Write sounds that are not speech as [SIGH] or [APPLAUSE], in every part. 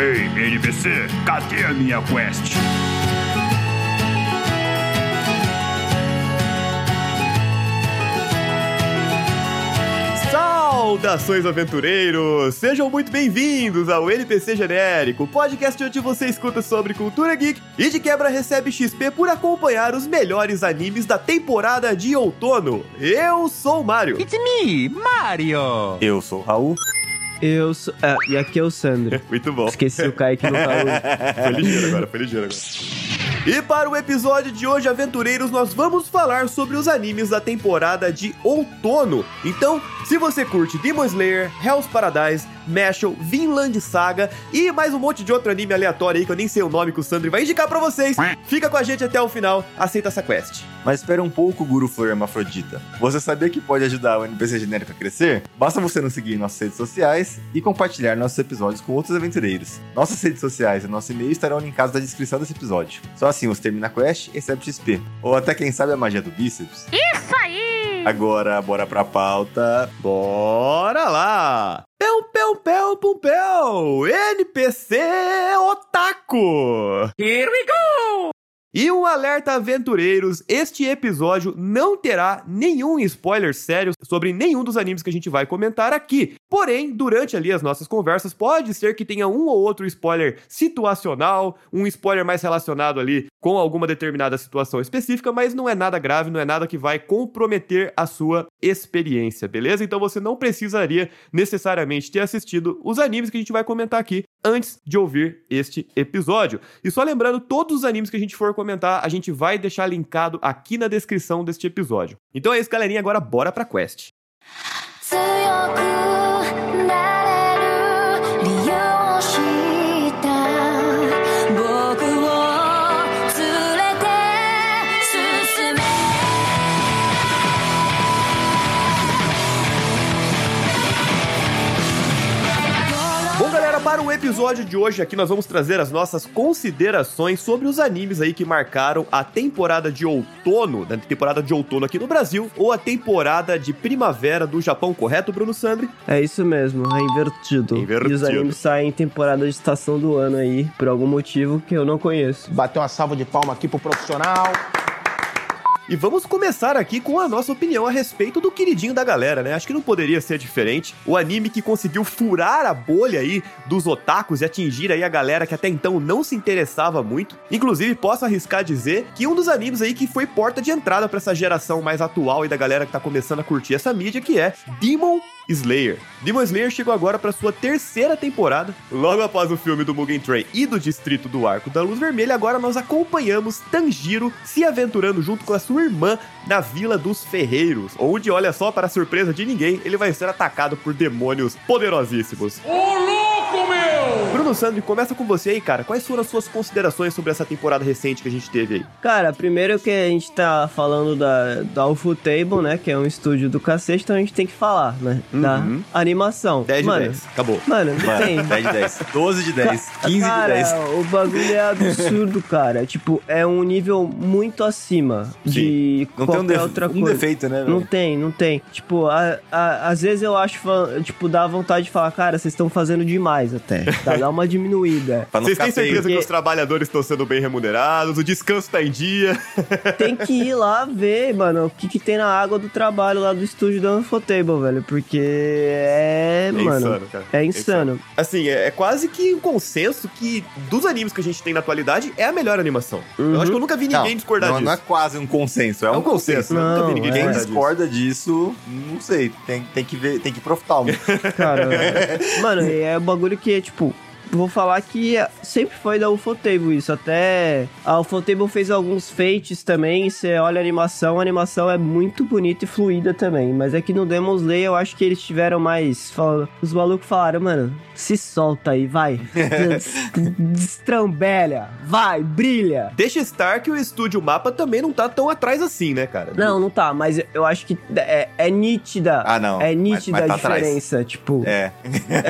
Ei, NPC, cadê a minha quest? Saudações aventureiros! Sejam muito bem-vindos ao NPC Genérico, podcast onde você escuta sobre cultura geek e de quebra recebe XP por acompanhar os melhores animes da temporada de outono. Eu sou o Mario. It's me, Mario! Eu sou o Raul. Eu sou. Ah, e aqui é o Sandro. [LAUGHS] Muito bom. Esqueci o Kaique no Raul. [LAUGHS] Foi ligeiro agora, foi ligeiro agora. E para o episódio de hoje, aventureiros, nós vamos falar sobre os animes da temporada de outono. Então, se você curte Demon Slayer, Hell's Paradise, Mashal, Vinland Saga e mais um monte de outro anime aleatório aí que eu nem sei o nome que o Sandro vai indicar pra vocês, fica com a gente até o final, aceita essa quest. Mas espera um pouco, Guru Flor Hermafrodita. Você sabia que pode ajudar o NPC genérico a crescer? Basta você nos seguir em nossas redes sociais e compartilhar nossos episódios com outros aventureiros. Nossas redes sociais e nosso e-mail estarão linkados na descrição desse episódio. Só assim você termina a quest e recebe XP. Ou até quem sabe a magia do bíceps. Isso aí! Agora, bora pra pauta. Bora lá! Pel, pel, pel, pum, pel! NPC Otaku! Here we go! E um alerta aventureiros, este episódio não terá nenhum spoiler sério sobre nenhum dos animes que a gente vai comentar aqui. Porém, durante ali as nossas conversas, pode ser que tenha um ou outro spoiler situacional, um spoiler mais relacionado ali com alguma determinada situação específica, mas não é nada grave, não é nada que vai comprometer a sua experiência, beleza? Então você não precisaria necessariamente ter assistido os animes que a gente vai comentar aqui antes de ouvir este episódio. E só lembrando, todos os animes que a gente for comentar, a gente vai deixar linkado aqui na descrição deste episódio. Então é isso, galerinha, agora bora pra quest. Episódio de hoje aqui nós vamos trazer as nossas considerações sobre os animes aí que marcaram a temporada de outono, da temporada de outono aqui no Brasil, ou a temporada de primavera do Japão, correto, Bruno Sandri? É isso mesmo, é invertido. Invertido. E os animes saem em temporada de estação do ano aí, por algum motivo que eu não conheço. Bater uma salva de palma aqui pro profissional. E vamos começar aqui com a nossa opinião a respeito do queridinho da galera, né? Acho que não poderia ser diferente. O anime que conseguiu furar a bolha aí dos otakus e atingir aí a galera que até então não se interessava muito. Inclusive, posso arriscar dizer que um dos animes aí que foi porta de entrada pra essa geração mais atual e da galera que tá começando a curtir essa mídia, que é Demon Slayer. Demon Slayer chegou agora para sua terceira temporada. Logo após o filme do Mugen Train e do Distrito do Arco da Luz Vermelha, agora nós acompanhamos Tanjiro se aventurando junto com a sua irmã na Vila dos Ferreiros, onde, olha só, para surpresa de ninguém, ele vai ser atacado por demônios poderosíssimos. Bruno Sandri, começa com você aí, cara. Quais foram as suas considerações sobre essa temporada recente que a gente teve aí? Cara, primeiro que a gente tá falando da, da Alpha Table, né? Que é um estúdio do cacete, então a gente tem que falar, né? Da Uhum. animação. 10 de Mano, 10. Acabou. Mano, não Mano, tem. 10 de 10. 12 de 10. 15 cara, de 10. o bagulho é absurdo, cara. Tipo, é um nível muito acima de Não tem um, qualquer def- outra um coisa. defeito, né? Não tem, não tem. Tipo, a- a- às vezes eu acho, tipo, dá vontade de falar, cara, vocês estão fazendo demais até. [LAUGHS] Tá, dá uma diminuída. Pra não Vocês ficar têm certeza feio. que os trabalhadores estão sendo bem remunerados, o descanso tá em dia. [LAUGHS] Tem que ir lá ver, mano, o que, que tem na água do trabalho lá do estúdio da Unfotable, velho. Porque é, É mano. insano, cara. É insano. Assim, é, é quase que um consenso que dos animes que a gente tem na atualidade é a melhor animação. Eu acho que eu nunca vi ninguém Não, discordar não, disso. não é quase um consenso, é, É um, um consenso, né? Não, nunca vi ninguém é. Quem discordar disso. discorda disso, não sei, tem, tem que ver, tem que ir pro oftalmo. Cara, [LAUGHS] mano, é um bagulho que, tipo, vou falar que sempre foi da Ufotable isso. Até a Ufotable fez alguns feitos também. Você olha a animação, a animação é muito bonita e fluida também. Mas é que no Demon Slayer eu acho que eles tiveram mais. Os malucos falaram, mano, se solta aí, vai. Des- [LAUGHS] Destrambelha, vai, brilha. Deixa estar que o estúdio Mapa também não tá tão atrás assim, né, cara? Não, não tá, mas eu acho que é, é nítida. Ah, não. É Mas- nítida mas tá a atrás. diferença, tipo. É.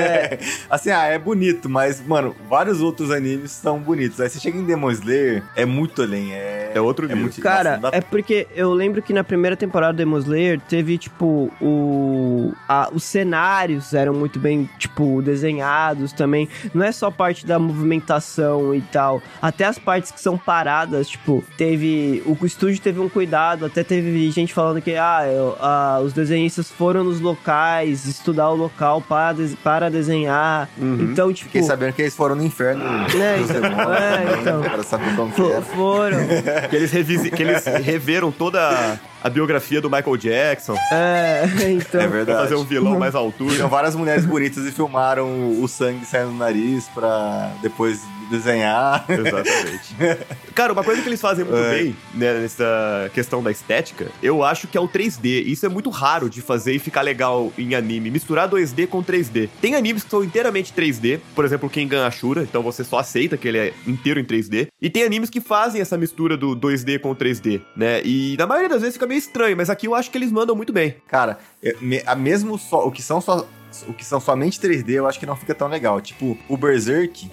[LAUGHS] assim, ah, é bonito, mas Mas, mano, vários outros animes são bonitos. Aí você chega em Demon Slayer, é muito além. É, É outro é nível. muito Cara, nossa, dá- é porque eu lembro que na primeira temporada do Demon Slayer teve, tipo, o. a- os cenários eram muito bem, tipo, desenhados também. Não é só parte da movimentação e tal. Até as partes que são paradas, tipo, teve. O estúdio teve um cuidado, até teve gente falando que ah, eu- ah, os desenhistas foram nos locais, estudar o local para, des- para desenhar. Então, tipo. Fiquei sabendo que eles foram no inferno. É, dos então, demônios é, então. Pra saber como que era. foram. [LAUGHS] Que eles, revisi- que eles reveram toda a, biografia do Michael Jackson É, [LAUGHS] então. É pra verdade. fazer um vilão mais à altura. Tinham várias mulheres bonitas e filmaram o sangue saindo do nariz pra depois desenhar. Exatamente. [LAUGHS] Cara, uma coisa que eles fazem muito É. bem, né, nessa questão da estética, eu acho que é o 3D. Isso é muito raro de fazer e ficar legal em anime. Misturar 2D com 3D. Tem animes que são inteiramente 3D, por exemplo, Kengan Ashura, então você só aceita que ele é inteiro em 3D. E tem animes que fazem essa mistura do 2D com 3D, né? E na maioria das vezes fica meio estranho, mas aqui eu acho que eles mandam muito bem. Cara, é, a mesmo só, o que são só o que são somente 3D, eu acho que não fica tão legal. Tipo, o Berserk,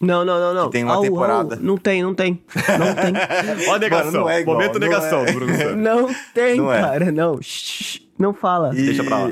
Não, não, não, não. tem uma Au, au. temporada. Não tem, não tem. Não tem. [LAUGHS] Ó a negação. não é igual, Momento não negação é. Bruno não tem, Não é. cara. Não. Shh, não fala. E Deixa pra lá.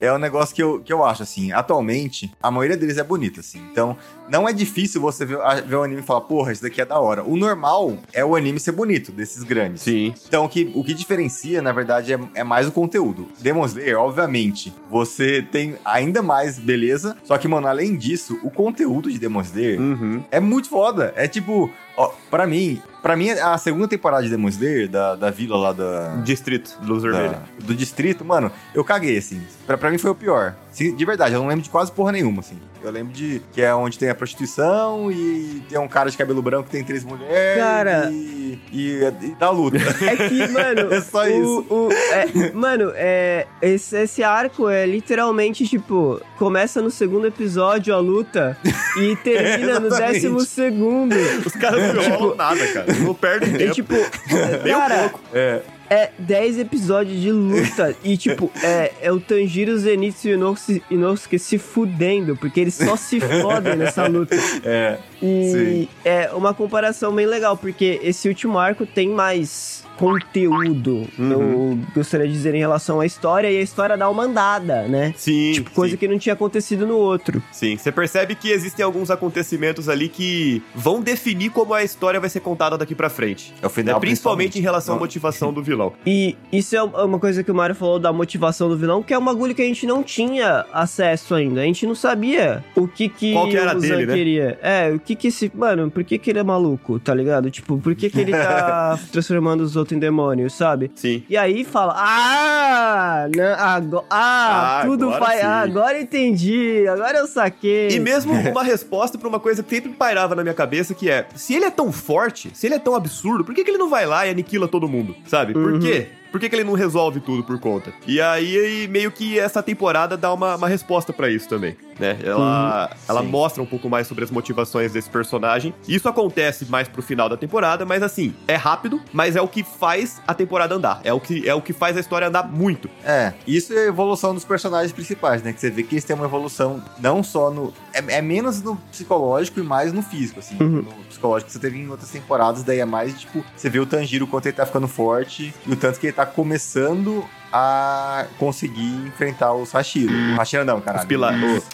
É um negócio que eu, que eu acho, assim, atualmente, a maioria deles é bonita, assim. Então, não é difícil você ver, ver o anime e falar, porra, isso daqui é da hora. O normal é o anime ser bonito, desses grandes. Sim. Então, o que, o que diferencia, na verdade, é, é mais o conteúdo. Demon Slayer, obviamente, você tem ainda mais beleza. Só que, mano, além disso, o conteúdo de Demon Slayer Uhum. é muito foda. É tipo, ó, pra mim, pra mim, a segunda temporada de Demon Slayer, da, da vila lá da, Distrito, Luz da- Vermelha. do distrito, mano, eu caguei, assim. Pra, pra mim foi o pior. De verdade, eu não lembro de quase porra nenhuma, assim. Eu lembro de que é onde tem a prostituição e tem um cara de cabelo branco que tem três mulheres. Cara. E, e, e dá luta. É que, mano. [LAUGHS] É só o- isso. o- é- mano, é, esse, esse arco é literalmente tipo: começa no segundo episódio a luta e [LAUGHS] termina no exatamente. décimo segundo. Os caras não enrolam nada, cara. Não perdem É tempo. tipo, [LAUGHS] Nem um cara, pouco. É. é 10 episódios de luta e, tipo, é, é o Tanjiro, Zenitsu e o Inosuke, se fudendo, porque eles só se fodem nessa luta. É. E Sim. é uma comparação bem legal, porque esse último arco tem mais conteúdo, eu gostaria de dizer, em relação à história, e a história dá uma andada, né? Sim, Tipo, coisa sim, que não tinha acontecido no outro. sim. Você percebe que existem alguns acontecimentos ali que vão definir como a história vai ser contada daqui pra frente. É o final, Né? Principalmente em relação à motivação do vilão. E isso é uma coisa que o Mario falou da motivação do vilão, que é um bagulho que a gente não tinha acesso ainda. A gente não sabia o que que Qual que era o Zan dele, né? queria. É, o que que esse... Mano, por que que ele é maluco, tá ligado? Tipo, por que que ele tá [LAUGHS] transformando os outros em demônios, sabe? Sim. E aí fala, ah, não, ago- ah, Ah, tudo agora faz, ah, agora entendi, agora eu saquei. E mesmo [LAUGHS] uma resposta pra uma coisa que sempre pairava na minha cabeça, que é, se ele é tão forte, se ele é tão absurdo, por que, que ele não vai lá e aniquila todo mundo? Sabe? Por Uhum. quê? Por que, que ele não resolve tudo por conta? E aí, meio que essa temporada dá uma, uma resposta pra isso também, né? Ela, ela sim. mostra um pouco mais sobre as motivações desse personagem. Isso acontece mais pro final da temporada, mas assim, é rápido, mas é o que faz a temporada andar. É o que, é o que faz a história andar muito. É, isso é a evolução dos personagens principais, né? Que você vê que eles têm uma evolução não só no. É, é menos no psicológico e mais no físico, assim. Uhum. No psicológico você teve em outras temporadas, daí é mais, tipo, você vê o Tanjiro quanto ele tá ficando forte e o tanto que ele tá começando a conseguir enfrentar os Hashiro. O Hashiro não, caralho. Os pilares.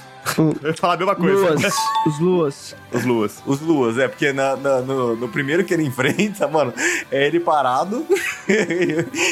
Eu ia falar a mesma coisa. Luas, os luas. Os luas. Os Luas, é, porque na- na- no, no primeiro que ele enfrenta, mano, é ele parado [LAUGHS]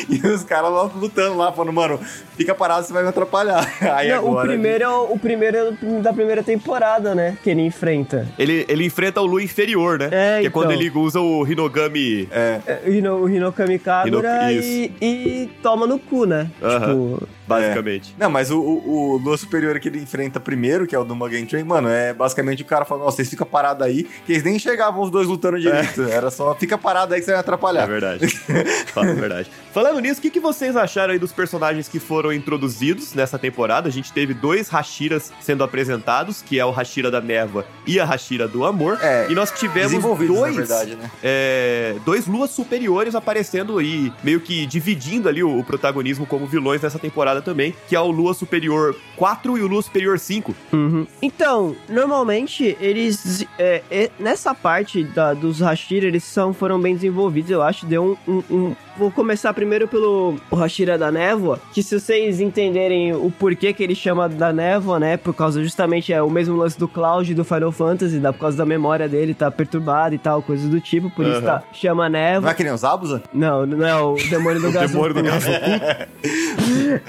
e, os caras lá lutando lá, falando, mano, fica parado, você vai me atrapalhar. [LAUGHS] Aí Não, o agora. primeiro é o, o primeiro é o da primeira temporada, né? Que ele enfrenta. Ele, ele enfrenta o Lu inferior, né? É, que é então. quando ele usa o Hinogami. É, É, O Hino- o Hinokami Kagura Hino- e, e toma no cu, né? Aham. Tipo, basicamente. Não, mas o, o, o Lua superior que ele enfrenta primeiro, que é o do Mugen Train, mano, é basicamente o cara falando, ó, vocês ficam parados aí, que eles nem enxergavam os dois lutando direito. Era só, fica parado aí que você vai É, atrapalhar. verdade. [LAUGHS] Fato. verdade. Falando nisso, o que, que vocês acharam aí dos personagens que foram introduzidos nessa temporada? A gente teve dois Hashiras sendo apresentados, que é o Hashira da Névoa e a Hashira do Amor. É, e nós tivemos dois, na verdade, né? é, dois luas superiores aparecendo aí, meio que dividindo ali o, o protagonismo como vilões nessa temporada também, que é o Lua Superior 4 e o Lua Superior 5. Uhum. Então, normalmente, eles. é, é, nessa parte da- dos Hashira, eles são, foram bem desenvolvidos, eu acho. Deu um. um- um- Vou começar primeiro pelo Hashira da Névoa, que se vocês entenderem o porquê que ele chama da Névoa, né? Por causa justamente é o mesmo lance do Cloud do Final Fantasy, da, por causa da memória dele, tá perturbada e tal, coisa do tipo, por isso Aham. tá, chama Névoa. Não é que nem os Abusa? Não, não é o demônio do [LAUGHS] O gás. demônio do gás [LAUGHS]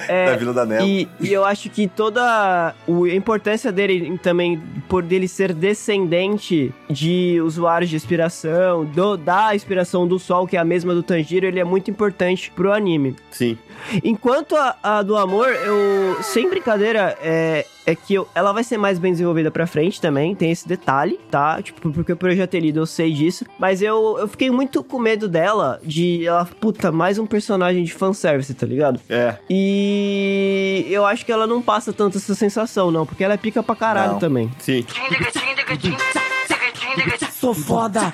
É, da Vila da Neva. E, e eu acho que toda o- a importância dele também, por dele ser descendente de usuários de inspiração, do- da inspiração do Sol, que é a mesma do Tanjiro, ele é muito importante pro anime. Sim. Enquanto a, a do amor, eu. Sem brincadeira, é. É que eu- ela vai ser mais bem desenvolvida pra frente também, tem esse detalhe, tá? Tipo, porque por eu já ter lido, eu sei disso. Mas eu, eu fiquei muito com medo dela, de ela, puta, mais um personagem de fanservice, tá ligado? É. E eu acho que ela não passa tanto essa sensação, não, porque ela é pica pra caralho Não. também. Sim. [LAUGHS] Sou foda!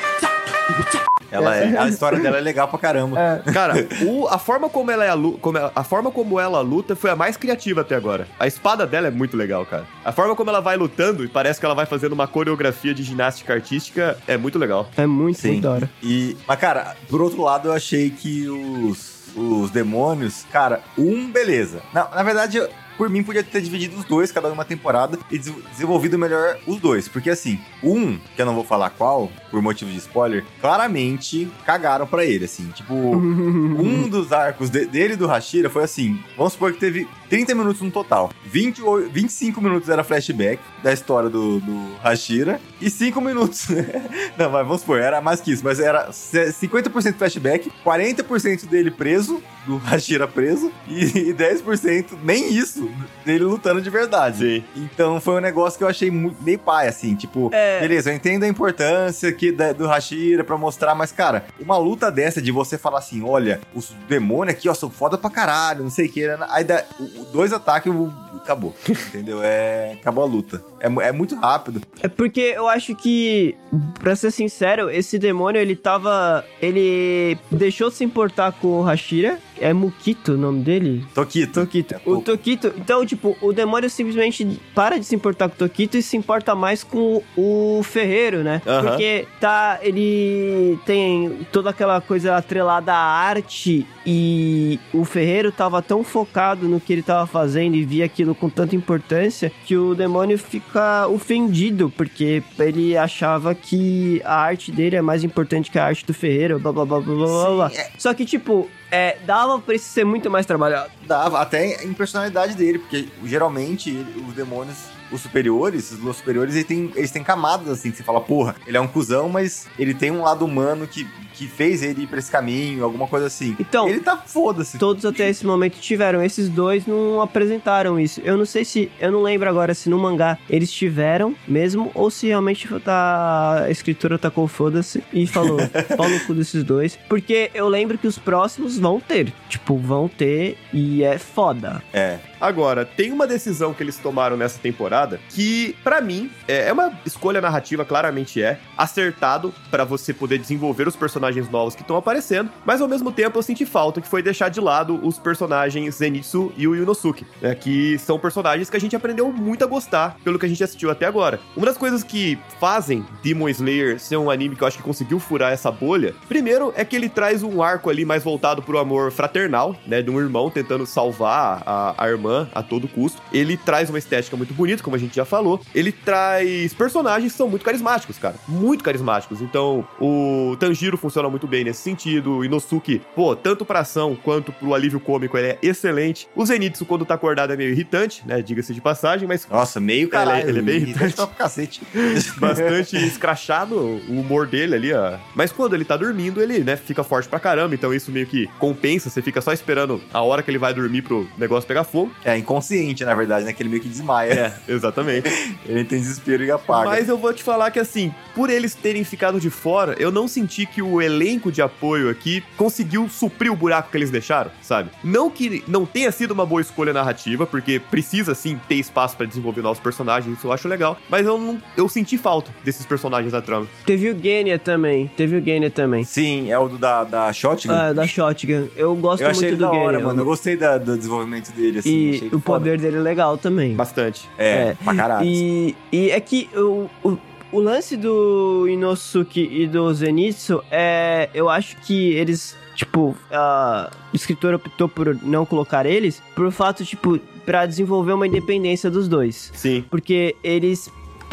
Ela é, a história dela é legal pra caramba. Cara, o- a forma como ela é a, lu- como ela- a forma como ela luta foi a mais criativa até agora. A espada dela é muito legal, cara. A forma como ela vai lutando e parece que ela vai fazendo uma coreografia de ginástica artística é muito legal. É muito, Sim. muito da hora. E, mas, cara, por outro lado, eu achei que os, os demônios, cara, um, beleza. Na, na verdade, por mim, podia ter dividido os dois, cada uma temporada, e des- desenvolvido melhor os dois. Porque, assim, um, que eu não vou falar qual, por motivo de spoiler, claramente cagaram pra ele, assim. Tipo, [LAUGHS] um dos arcos de- dele e do Hashira foi assim: vamos supor que teve 30 minutos no total. 28, 25 minutos era flashback da história do, do Hashira e 5 minutos. [LAUGHS] Não, mas vamos supor, era mais que isso, mas era se- 50% flashback, 40% dele preso, do Hashira preso, e, e 10% nem isso, dele lutando de verdade. Sim. Então foi um negócio que eu achei meio pai, assim, tipo, É. beleza, eu entendo a importância que da- do Hashira pra mostrar, mas, cara, uma luta dessa de você falar assim, olha, os demônios aqui, ó, são foda pra caralho, não sei o que, aí o- dois ataques, acabou, entendeu? É, acabou a luta. É, é muito rápido. É porque eu acho que, pra ser sincero, esse demônio ele tava. Ele deixou de se importar com o Hashira. É Mukito o nome dele? Tokito. Tokito. É, O Toki- Tokito. Então, tipo, o demônio simplesmente para de se importar com o Tokito e se importa mais com o ferreiro, né? Aham. Porque tá. Ele tem toda aquela coisa atrelada à arte e o ferreiro tava tão focado no que ele tava fazendo e via aquilo com tanta importância que o demônio fica ofendido porque ele achava que a arte dele é mais importante que a arte do ferreiro, blá blá blá blá blá blá. blá. Só que, tipo, é, dava pra isso ser muito mais trabalhado. Dava, até em personalidade dele, porque geralmente os demônios, os superiores, os lua superiores, eles têm, eles têm camadas assim, que você fala, porra, ele é um cuzão, mas ele tem um lado humano que, que fez ele ir pra esse caminho, alguma coisa assim. Então- ele tá foda-se. Todos até esse momento tiveram. Esses dois não apresentaram isso. Eu não sei se. Eu não lembro agora se no mangá eles tiveram mesmo ou se realmente tá, a escritura tacou foda-se e falou [LAUGHS] pau no cu desses dois. Porque eu lembro que os próximos vão ter. Tipo, vão ter e é foda. É. Agora, tem uma decisão que eles tomaram nessa temporada que, pra mim, é é uma escolha narrativa, claramente é, acertado pra você poder desenvolver os personagens novos que estão aparecendo, mas ao mesmo tempo eu senti falta que foi deixar de lado os personagens Zenitsu e o Yunosuke, né, que são personagens que a gente aprendeu muito a gostar pelo que a gente assistiu até agora. Uma das coisas que fazem Demon Slayer ser um anime que eu acho que conseguiu furar essa bolha, primeiro é que ele traz um arco ali mais voltado pro amor fraternal, né, de um irmão tentando salvar a, a irmã a todo custo. Ele traz uma estética muito bonita, como a gente já falou. Ele traz personagens que são muito carismáticos, cara, muito carismáticos. Então, o Tanjiro funciona muito bem nesse sentido, o Inosuke, pô, tanto pra ação quanto pro alívio cômico, ele é excelente. O Zenitsu, quando tá acordado, é meio irritante, né, diga-se de passagem, mas Nossa, meio caralho. ele é bem irritante pra cacete. [LAUGHS] bastante escrachado o humor dele ali, ó. Mas quando ele tá dormindo, ele, né, fica forte pra caramba. Então isso meio que compensa. Você fica só esperando a hora que ele vai dormir pro negócio pegar fogo. É inconsciente, na verdade, né? Que ele meio que desmaia. É, Exatamente. [LAUGHS] Ele tem desespero e apaga. Mas eu vou te falar que, assim, por eles terem ficado de fora, eu não senti que o elenco de apoio aqui conseguiu suprir o buraco que eles deixaram, sabe? Não que não tenha sido uma boa escolha narrativa, porque precisa, sim, ter espaço pra desenvolver novos personagens, isso eu acho legal, mas eu não, eu senti falta desses personagens da trama. Teve o Genya também. Teve o Genya também. Sim, é o do da, da Shotgun. Ah, da Shotgun. Eu gosto eu achei muito do da hora, Genya. mano. Eu gostei da- do desenvolvimento dele, assim. E achei o foda. poder dele é legal também. Bastante. É, É. pra caralho. E, e é que o, o, o lance do Inosuke e do Zenitsu é. Eu acho que eles. Tipo, a, o escritor optou por não colocar eles por fato, tipo, pra desenvolver uma independência dos dois. Sim. Porque eles.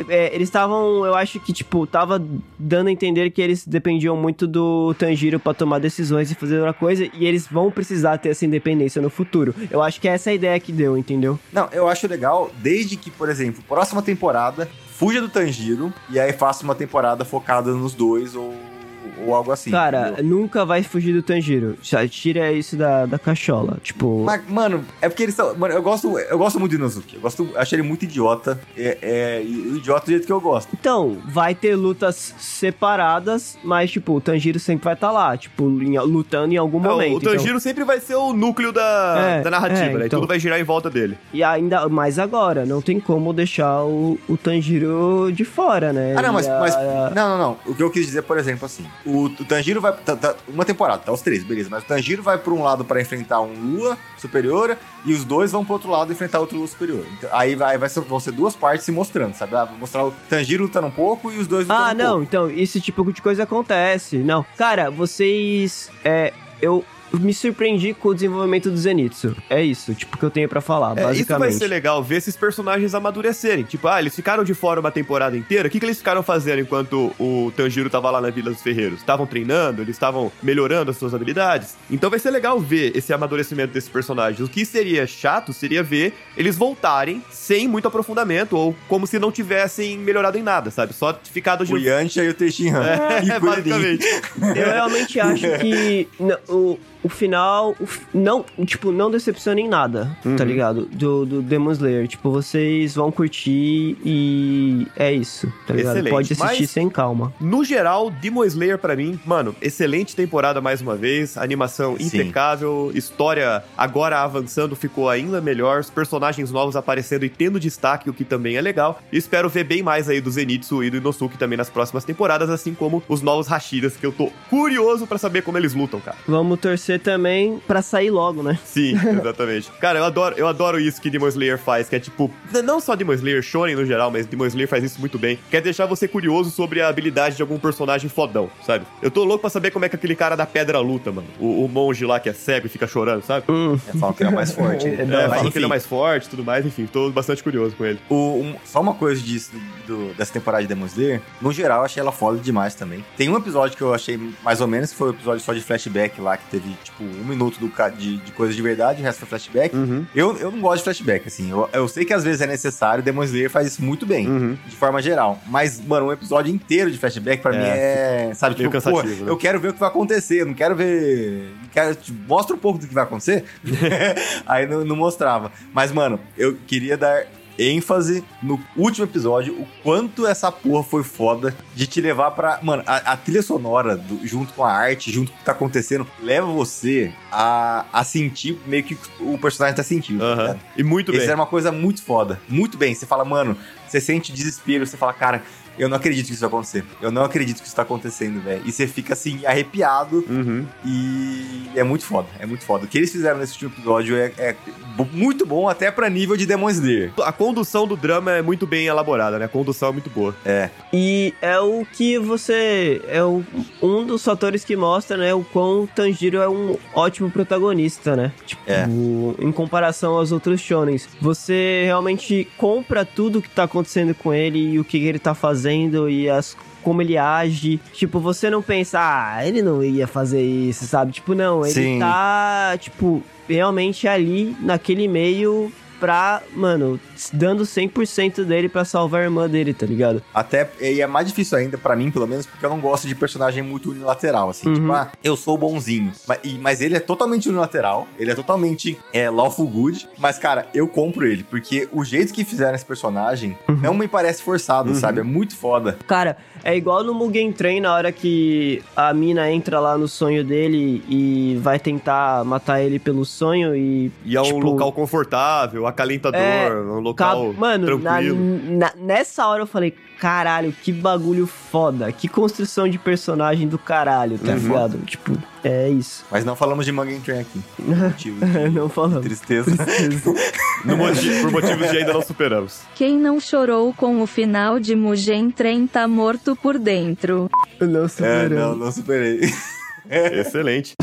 é, eles estavam, eu acho que, tipo, tava dando a entender que eles dependiam muito do Tanjiro pra tomar decisões e fazer outra coisa, e eles vão precisar ter essa independência no futuro. Eu acho que essa é a ideia que deu, entendeu? Não, eu acho legal, desde que, por exemplo, próxima temporada, fuja do Tanjiro e aí faça uma temporada focada nos dois ou, ou algo assim. Cara, entendeu? nunca vai fugir do Tanjiro. Já Tira isso da, da cachola. Tipo. Mas, mano, é porque eles são. Mano, eu gosto, eu gosto muito do Inosuke. Eu gosto, acho ele muito idiota. É, é, e o idiota do jeito que eu gosto. Então, vai ter lutas separadas, mas, tipo, o Tanjiro sempre vai estar lá, tipo, em- lutando em algum Não, momento. o Tanjiro sempre vai ser o núcleo da, É, da narrativa, é, né? Então. tudo vai girar em volta dele. Então, e ainda mais agora, não tem como deixar o, o Tanjiro de fora, né? Ah, não, mas, a- mas- a- Não, não, não. O que eu quis dizer, por exemplo, assim. O, o Tanjiro vai. tá- tá- uma temporada, tá os três, beleza. Mas o Tanjiro vai pra um lado pra enfrentar um Lua superior e os dois vão pro outro lado enfrentar outro Lua superior. Então, aí vai, vai ser, vão ser duas partes se mostrando, sabe? Ah, mostrar o Tanjiro lutando um pouco e os dois lutando Ah, um não, pouco. então, esse tipo de coisa acontece. Não. Cara, vocês. É. Eu me surpreendi com o desenvolvimento do Zenitsu. É isso, tipo, que eu tenho pra falar, É, isso vai basicamente. ser legal, ver esses personagens amadurecerem. Tipo, ah, eles ficaram de fora uma temporada inteira. O que, que eles ficaram fazendo enquanto o Tanjiro tava lá na Vila dos Ferreiros? Estavam treinando, eles estavam melhorando as suas habilidades. Então vai ser legal ver esse amadurecimento desses personagens. O que seria chato seria ver eles voltarem sem muito aprofundamento ou como se não tivessem melhorado em nada, sabe? Só ficado de O Yantia e o Teixeira. É, [LAUGHS] basicamente. Eu realmente acho que [LAUGHS] n- o, o final, o f- não, tipo, não decepciona em nada, Uhum. tá ligado? Do, do Demon Slayer. Tipo, vocês vão curtir e é isso, tá ligado? Excelente, Pode assistir mas- sem calma. No geral, Demon Slayer pra mim, mano, excelente temporada mais uma vez, animação Sim. impecável, história agora avançando ficou ainda melhor, os personagens novos aparecendo e tendo destaque, o que também é legal. E espero ver bem mais aí do Zenitsu e do Inosuke também nas próximas temporadas, assim como os novos Hashiras, que eu tô curioso pra saber como eles lutam, cara. Vamos torcer também pra sair logo, né? Sim, exatamente. [LAUGHS] Cara, eu adoro, eu adoro isso que Demon Slayer faz, que é tipo, não só Demon Slayer, Shonen no geral, mas Demon Slayer faz isso muito bem, que é deixar você curioso sobre a habilidade de algum personagem fodão, sabe? Eu tô louco pra saber como é que aquele cara da pedra luta, mano. O, o monge lá que é cego e fica chorando, sabe? Hum, É, falam que ele é mais forte. [LAUGHS] É, Mas, falam que enfim, ele é mais forte e tudo mais, enfim, tô bastante curioso com ele. O- um- só uma coisa disso, do- dessa temporada de Demon Slayer, no geral, eu achei ela foda demais também. Tem um episódio que eu achei mais ou menos, que foi o episódio só de flashback lá, que teve, tipo, um minuto do, de, de coisa de verdade, o resto foi flashback. Uhum. Eu, eu não gosto de flashback, assim. Eu, eu sei que às vezes é necessário, Demon Slayer faz isso muito bem, Uhum. de forma geral. Mas, mano, um episódio inteiro de flashback pra É, mim é. Sabe, tipo, pô, né? eu quero ver o que vai acontecer, eu não quero ver. Quero, tipo, mostra um pouco do que vai acontecer. [LAUGHS] [LAUGHS] Aí não, não mostrava. Mas, mano, eu queria dar ênfase no último episódio o quanto essa porra foi foda de te levar pra. Mano, a, a trilha sonora, do- junto com a arte, junto com o que tá acontecendo, leva você a, a sentir meio que o personagem tá sentindo. tá Aham. ligado? E muito Isso bem. era uma coisa muito foda. Muito bem. Você fala, mano, você sente desespero, você fala, cara, eu não acredito que isso vai acontecer. Eu não acredito que isso tá acontecendo, velho. E você fica assim, arrepiado. Uhum. E é muito foda, é muito foda. O que eles fizeram nesse último episódio é, é muito bom, até pra nível de Demon Slayer. A condução do drama é muito bem elaborada, né? A condução é muito boa. É. E é o que você. É o, um dos fatores que mostra, né, o quão o Tanjiro é um ótimo protagonista, né? Tipo, É. em comparação aos outros shonens. Você realmente compra tudo que tá acontecendo com ele e o que ele tá fazendo e as. Como ele age. Tipo, você não pensa, ah, ele não ia fazer isso, sabe? Tipo, não, ele Sim. tá, tipo, realmente ali naquele meio pra, mano, dando 100% dele pra salvar a irmã dele, tá ligado? Até, e é mais difícil ainda, pra mim, pelo menos, porque eu não gosto de personagem muito unilateral, assim. Uhum. Tipo, ah, eu sou o bonzinho. Mas, e- mas ele é totalmente unilateral, ele é totalmente é, lawful good. Mas, cara, eu compro ele, porque o jeito que fizeram esse personagem Uhum. não me parece forçado, sabe? É muito foda. Cara, é igual no Mugen Train, na hora que a mina entra lá no sonho dele e vai tentar matar ele pelo sonho e. E é um tipo, local confortável, acalentador, É, um Ca- local Mano, na- tranquilo. na- nessa hora eu falei, caralho, que bagulho foda. Que construção de personagem do caralho, tá Uhum. ligado? Tipo, é isso. Mas não falamos de Mugen Train aqui. [LAUGHS] Por motivos de Não falamos. tristeza. [LAUGHS] No motivo- por motivos de ainda não superamos. Quem não chorou com o final de Mugen Train tá morto por dentro. Não é, superamos. não, não superei. [LAUGHS] Excelente.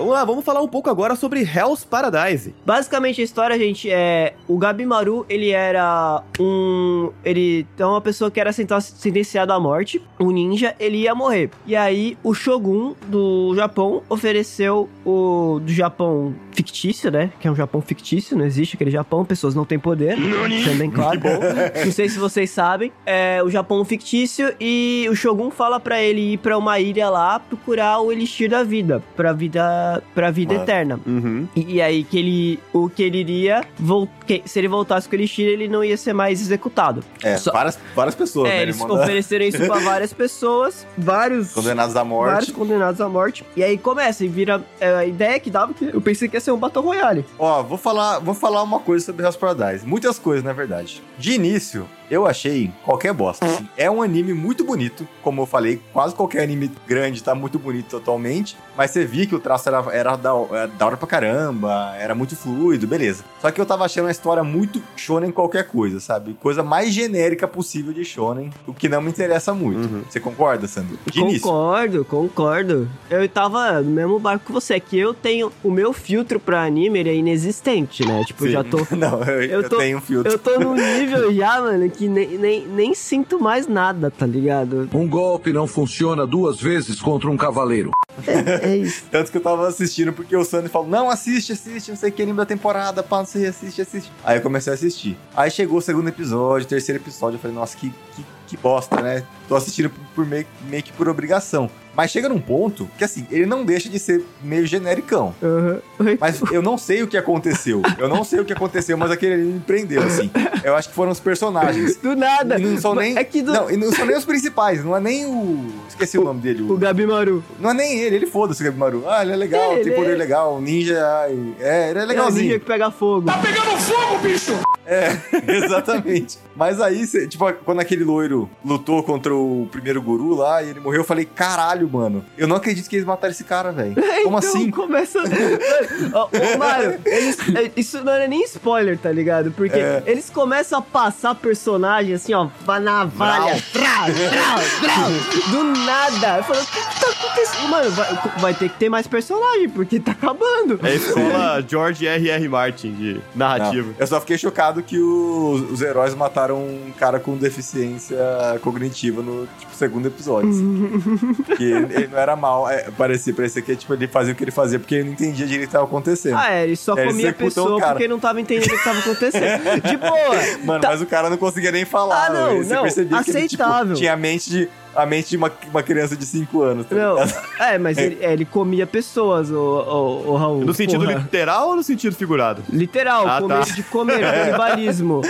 Vamos lá, vamos falar um pouco agora sobre Hell's Paradise. Basicamente a história, gente, é. O Gabimaru, ele era um. Ele é uma pessoa que era senten- sentenciado à morte. Um ninja, ele ia morrer. E aí, o Shogun do Japão ofereceu o. Do Japão fictício, né? Que é um Japão fictício, não existe aquele Japão, pessoas não têm poder. Também, claro. [LAUGHS] Não sei se vocês sabem. É o Japão fictício e o Shogun fala pra ele ir pra uma ilha lá procurar o Elixir da vida. Pra vida. Pra vida Mano. eterna. Uhum. E, e aí que ele. O que ele iria. vol- que- se ele voltasse com o Elixir, ele não ia ser mais executado. É, Só- várias, várias pessoas, é, né? Ele eles manda ofereceram isso pra várias pessoas, vários. condenados à morte. Vários condenados à morte. E aí começa e vira. é, a ideia que dava que eu pensei que ia ser um Battle Royale. Ó, vou falar, vou falar uma coisa sobre Hell's Paradise. Muitas coisas, na verdade. De início, eu achei qualquer bosta. assim. É um anime muito bonito, como eu falei, quase qualquer anime grande tá muito bonito atualmente. Mas você via que o traço era, era, da, era da hora pra caramba, era muito fluido, beleza. Só que eu tava achando a história muito shonen qualquer coisa, sabe? Coisa mais genérica possível de shonen, o que não me interessa muito. Uhum. Você concorda, Sandro? De início. Concordo, concordo. Eu tava no mesmo barco que você, que eu tenho. O meu filtro pra anime ele é inexistente, né? Tipo, eu Sim. já tô. [LAUGHS] Não, eu, Eu eu tô- tenho um filtro. Eu tô num nível já, mano, [LAUGHS] que nem, nem, nem sinto mais nada, tá ligado? Um golpe não funciona duas vezes contra um cavaleiro. É isso. [LAUGHS] Tanto que eu tava assistindo porque o Sandy falou: Não, assiste, assiste, não sei o que, anime da temporada, pá, não sei, assiste, assiste. Aí eu comecei a assistir. Aí chegou o segundo episódio, terceiro episódio, eu falei: Nossa, que, que, que bosta, né? Tô assistindo por, por meio, meio que por obrigação. Mas chega num ponto que, assim, ele não deixa de ser meio genericão. Aham. Mas eu não sei o que aconteceu. Eu não sei o que aconteceu, mas aquele ali me prendeu, assim. Eu acho que foram os personagens. Do nada. E não são nem. É que do... Não, e não são nem os principais, não é nem o. Esqueci o, nome dele. O Gabimaru. Não é nem ele, ele foda-se o Gabimaru. Ah, ele é legal, É, tem ele poder é- legal, ninja, ai, é, ele é É o ninja legalzinho. que pega fogo. É, [LAUGHS] exatamente. Mas aí, cê- tipo, quando aquele loiro lutou contra o primeiro guru lá e ele morreu, eu falei, caralho, mano, eu não acredito que eles mataram esse cara, velho. [LAUGHS] Como Então, assim? começa. [LAUGHS] Ô, Mário, eles- é, isso não é nem spoiler, tá ligado? Porque É. eles começam a passar personagem assim, ó, va- navalha, trau, trau, trau, do nada. Eu falo, o que, tá acontecendo? Mano, vai, vai ter que ter mais personagem, porque tá acabando. É a escola George R.R. Martin de narrativa. Não, eu só fiquei chocado que os, os heróis mataram um cara com deficiência cognitiva no tipo, segundo episódio. assim. [LAUGHS] que ele, ele não era mal. é, parecia, parecia que tipo, ele fazia o que ele fazia porque ele não entendia direito estava acontecendo. Ah, é, ele só Eles comia a pessoa porque não tava entendendo o que tava acontecendo. [LAUGHS] De boa. Mano, Tá- mas o cara não conseguia nem falar. Ah, não, não, que ele tipo, aceitável. tinha a mente de, a mente de uma, uma criança de 5 anos. Tá Não, [LAUGHS] é, mas ele, é, ele comia pessoas, o, o, o Raul. No sentido porra. literal ou no sentido figurado? Literal, Ah, comer tá. de comer, [LAUGHS] canibalismo.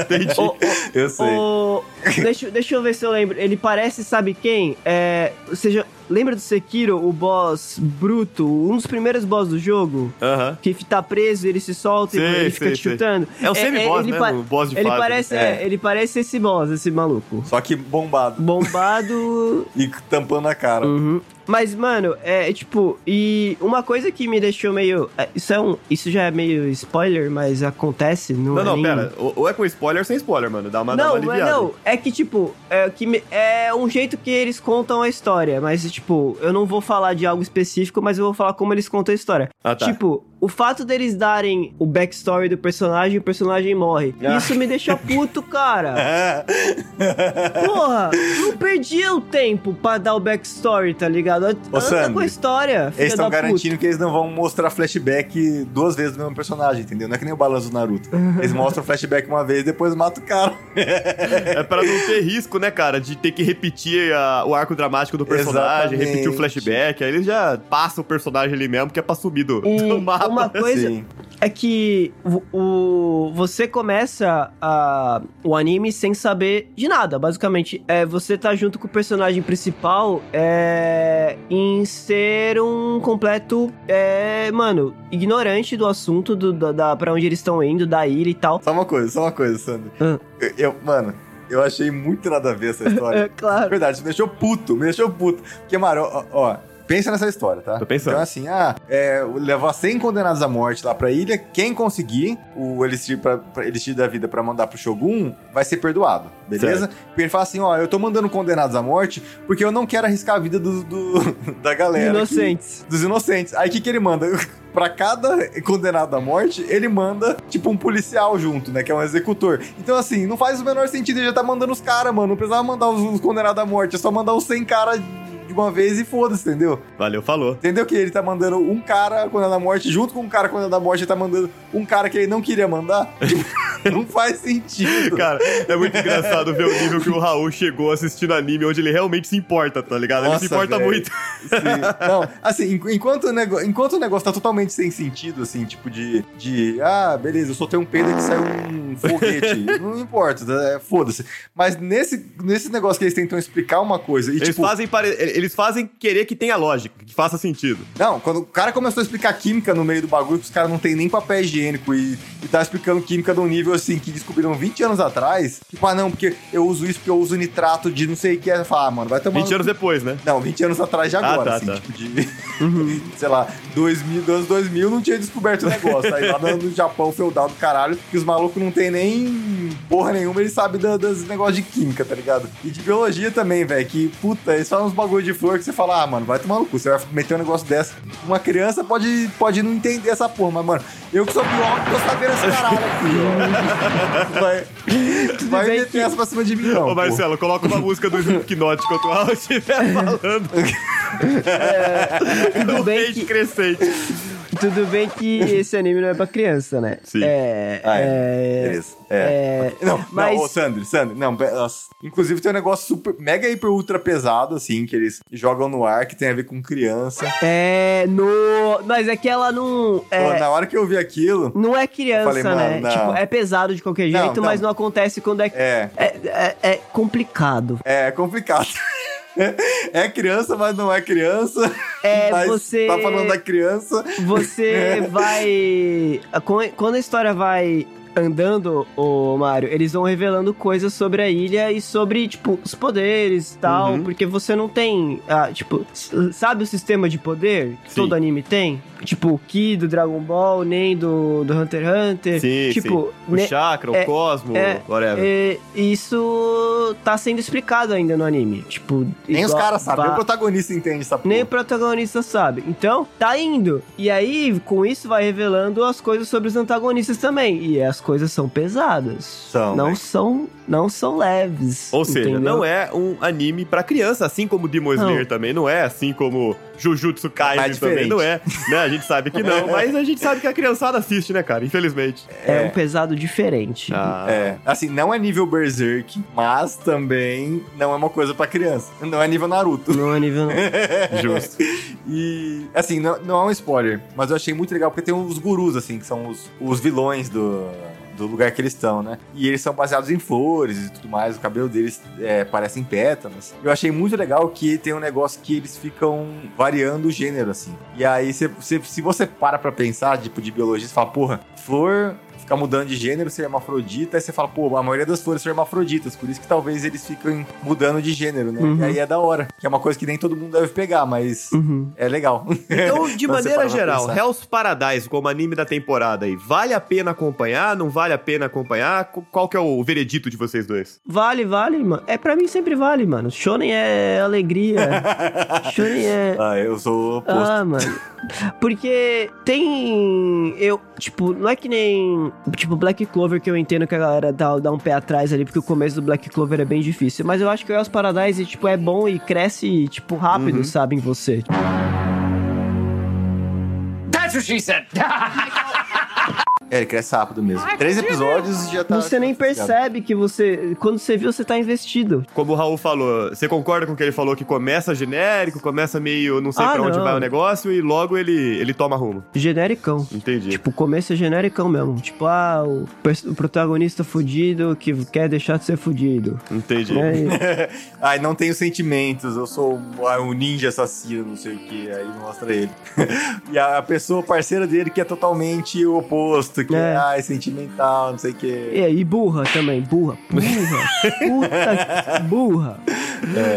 Entendi. O- o- Eu sei. o- deixa, deixa eu ver se eu lembro. Ele parece, sabe quem? É, ou seja, lembra do Sekiro, o boss bruto, um dos primeiros boss do jogo? Aham. Que tá preso, ele se solta e Sei, ele fica sei, te sei. chutando. É o semi-boss, ele né? O boss de ele fase. parece, É. é, ele parece esse boss, esse maluco. Só que bombado. Bombado. E tampando a cara. Uhum. Mas, mano, é, é tipo, e uma coisa que me deixou meio. é, Isso é um. Isso já é meio spoiler, mas acontece, não, Não, é não, nem- pera. Ou é com spoiler ou sem spoiler, mano. Dá uma, dá Não, uma mas aliviada. não, é que tipo, é, que me- é um jeito que eles contam a história, mas tipo, eu não vou falar de algo específico, mas eu vou falar como eles contam a história. Ah, tá. Tipo, o fato deles darem o backstory do personagem, o personagem morre. Ah. Isso me deixa puto, cara. [LAUGHS] Porra, não perdia o tempo pra dar o backstory, tá ligado? Anda Sandro, com a história, filha Eles estão da puta. garantindo que eles não vão mostrar flashback duas vezes do mesmo personagem, entendeu? Não é que nem o balanço do Naruto. Eles mostram flashback uma vez e depois matam o cara. É pra não ter risco, né, cara, de ter que repetir a- o arco dramático do personagem, Exatamente. repetir o flashback. Aí eles já passam o personagem ali mesmo, que é pra subir do, E do mapa. Uma [LAUGHS] coisa Sim. é que o, o- você começa a, o anime sem saber de nada, basicamente. É, você tá junto com o personagem principal é, em ser um completo, é, mano, ignorante do assunto, do, da, da, pra onde eles estão indo, da ilha e tal. Só uma coisa, só uma coisa, Sandro. Ah. Eu, eu- mano, eu achei muito nada a ver essa história. [LAUGHS] É, claro. Verdade, me deixou puto, me deixou puto. Porque, mano, ó, ó, pensa nessa história, tá? Tô pensando. Então, assim, ah, é, levar 100 condenados à morte lá pra ilha, quem conseguir o Elixir, pra, pra- Elixir da vida pra mandar pro Shogun, vai ser perdoado, beleza? Porque ele fala assim, ó, eu tô mandando condenados à morte porque eu não quero arriscar a vida do, do- [LAUGHS] da galera. aqui, Inocentes. dos inocentes. Aí o que, que ele manda? [LAUGHS] Pra cada condenado à morte, ele manda, tipo, um policial junto, né? Que é um executor. Então, assim, não faz o menor sentido ele já tá mandando os caras, mano. Não precisava mandar os, os condenados à morte, é só mandar os 100 caras de uma vez e foda-se, entendeu? Valeu, falou. Entendeu que ele tá mandando um cara condenado à morte, junto com um cara condenado à morte, ele tá mandando um cara que ele não queria mandar? [LAUGHS] [LAUGHS] Não faz sentido. Cara, é muito engraçado ver o nível que o Raul chegou assistindo anime, onde ele realmente se importa, tá ligado? ele se Nossa, importa velho. muito. Sim. [LAUGHS] Não, assim, en- enquanto o, nego... enquanto o negócio tá totalmente sem sentido, assim, tipo de, de ah, beleza, eu soltei um peido que saiu um foguete. [LAUGHS] não importa, é, foda-se. Mas nesse, nesse negócio que eles tentam explicar uma coisa e, Eles, tipo, fazem pare- eles fazem querer que tenha lógica, que faça sentido. Não, quando o cara começou a explicar química no meio do bagulho, os caras não tem nem papel higiênico e, e tá explicando química de um nível assim que descobriram 20 anos atrás. Tipo, ah, não, porque eu uso isso porque eu uso nitrato de não sei o que. É falar, ah, mano, vai tomar. 20 no anos depois, né? Não, 20 anos atrás de Ah, agora, tá, assim, tá. tipo de... [LAUGHS] sei lá, 2000, dos anos 2000 não tinha descoberto o negócio. Aí lá no, Japão feudal do caralho, que os malucos não tem nem porra nenhuma, eles sabem da- dos negócios de química, tá ligado? E de biologia também, velho, que, puta, eles falam uns bagulho de flor que você fala, ah, mano, vai tomar no cu, você vai meter um negócio dessa. Uma criança pode, pode não entender essa porra, mas, mano, eu que sou biólogo, tô sabendo esse caralho aqui, ó. Vai, vai bem meter essa pra cima de mim, não, Ô, pô. Marcelo, coloca uma música do Slipknot enquanto o Raul estiver [LAUGHS] falando. Tudo No bem que- crescente. Tudo bem que esse anime não é pra criança, né? Sim. É. Ah, é. é- Beleza. É. é- Não, Mas- não, ô, Sandro, Sandro, não, inclusive tem um negócio super, mega hiper ultra pesado, assim, que eles jogam no ar, que tem a ver com criança. É. No. Mas é que ela não. Pô, É, na hora que eu vi aquilo, não é criança, falei, né? não. Tipo, é pesado de qualquer jeito, não. mas não acontece quando é. é, É, é, é complicado. é complicado. [LAUGHS] É criança, mas não é criança. É, mas você- Tá falando da criança. Você [LAUGHS] vai. Quando quando a história vai andando, o Mário, eles vão revelando coisas sobre a ilha e sobre, tipo, os poderes e tal, Uhum. porque você não tem, ah, tipo, sabe o sistema de poder que Sim. todo anime tem? Tipo, o Ki do Dragon Ball, nem do, do Hunter x Hunter. Sim, tipo, sim. O ne- chakra, é- o cosmo, é- whatever. é, isso tá sendo explicado ainda no anime. Tipo, Nem os igual- caras sabem, nem o protagonista entende essa porra. nem o protagonista sabe. Então, tá indo. E aí, com isso, vai revelando as coisas sobre os antagonistas também. E as coisas são pesadas. São, Não né? são, não são leves. Ou seja, entendeu? não é um anime pra criança, assim como Demon Slayer Não. também não é, assim como Jujutsu Kaisen Mais também não é. Né? A gente sabe que não, [LAUGHS] mas a gente sabe que a criançada assiste, né, cara? Infelizmente. É, um pesado diferente. Ah, É, assim, não é nível Berserk, mas também não é uma coisa pra criança. Não é nível Naruto. Não é nível. [LAUGHS] justo. E, assim, não, não é um spoiler, mas eu achei muito legal porque tem os gurus, assim, que são os, os vilões do, do lugar que eles estão, né? E eles são baseados em flores e tudo mais, o cabelo deles é, parecem pétalas. Eu achei muito legal que tem um negócio que eles ficam variando o gênero, assim. E aí, se, se, você para pra pensar, tipo, de biologia, você fala, porra, flor ficar mudando de gênero, ser hermafrodita, aí você fala, pô, a maioria das flores são hermafroditas, por isso que talvez eles fiquem mudando de gênero, né? Uhum. E aí é da hora, que é uma coisa que nem todo mundo deve pegar, mas Uhum. é legal. Então, [LAUGHS] de maneira geral, pensar. Hell's Paradise como anime da temporada aí, vale a pena acompanhar? Não vale a pena acompanhar? Qu- Qual que é o veredito de vocês dois? Vale, vale, mano. É pra mim sempre vale, mano. Shonen é alegria. [LAUGHS] Shonen é. Ah, eu sou oposto. Ah, mano. Porque tem. Eu, tipo, não é que nem. Tipo, Black Clover que eu entendo que a galera dá, dá um pé atrás ali, porque o começo do Black Clover é bem difícil. Mas eu acho que o Hell's Paradise, tipo, é bom e cresce, tipo, rápido, Uhum. sabe, em você. That's what she said. [LAUGHS] É, ele cresce rápido mesmo. Três episódios e já tá. Você nem percebe que você. Quando você viu, você tá investido. Como o Raul falou, você concorda com o que ele falou que começa genérico, começa meio não sei Ah, pra onde não. vai o negócio e logo ele, ele toma rumo. Genericão. Entendi. Tipo, o começo é genericão mesmo. Tipo, ah, o, o protagonista fudido que quer deixar de ser fudido. Entendi. É, [LAUGHS] Ai, não tenho sentimentos, eu sou ah, um ninja assassino, não sei o que, aí mostra ele. [LAUGHS] e a pessoa parceira dele que é totalmente o oposto, que é, É. ai, sentimental, não sei o que. É, e burra também, burra. Burra. [LAUGHS] Puta, burra.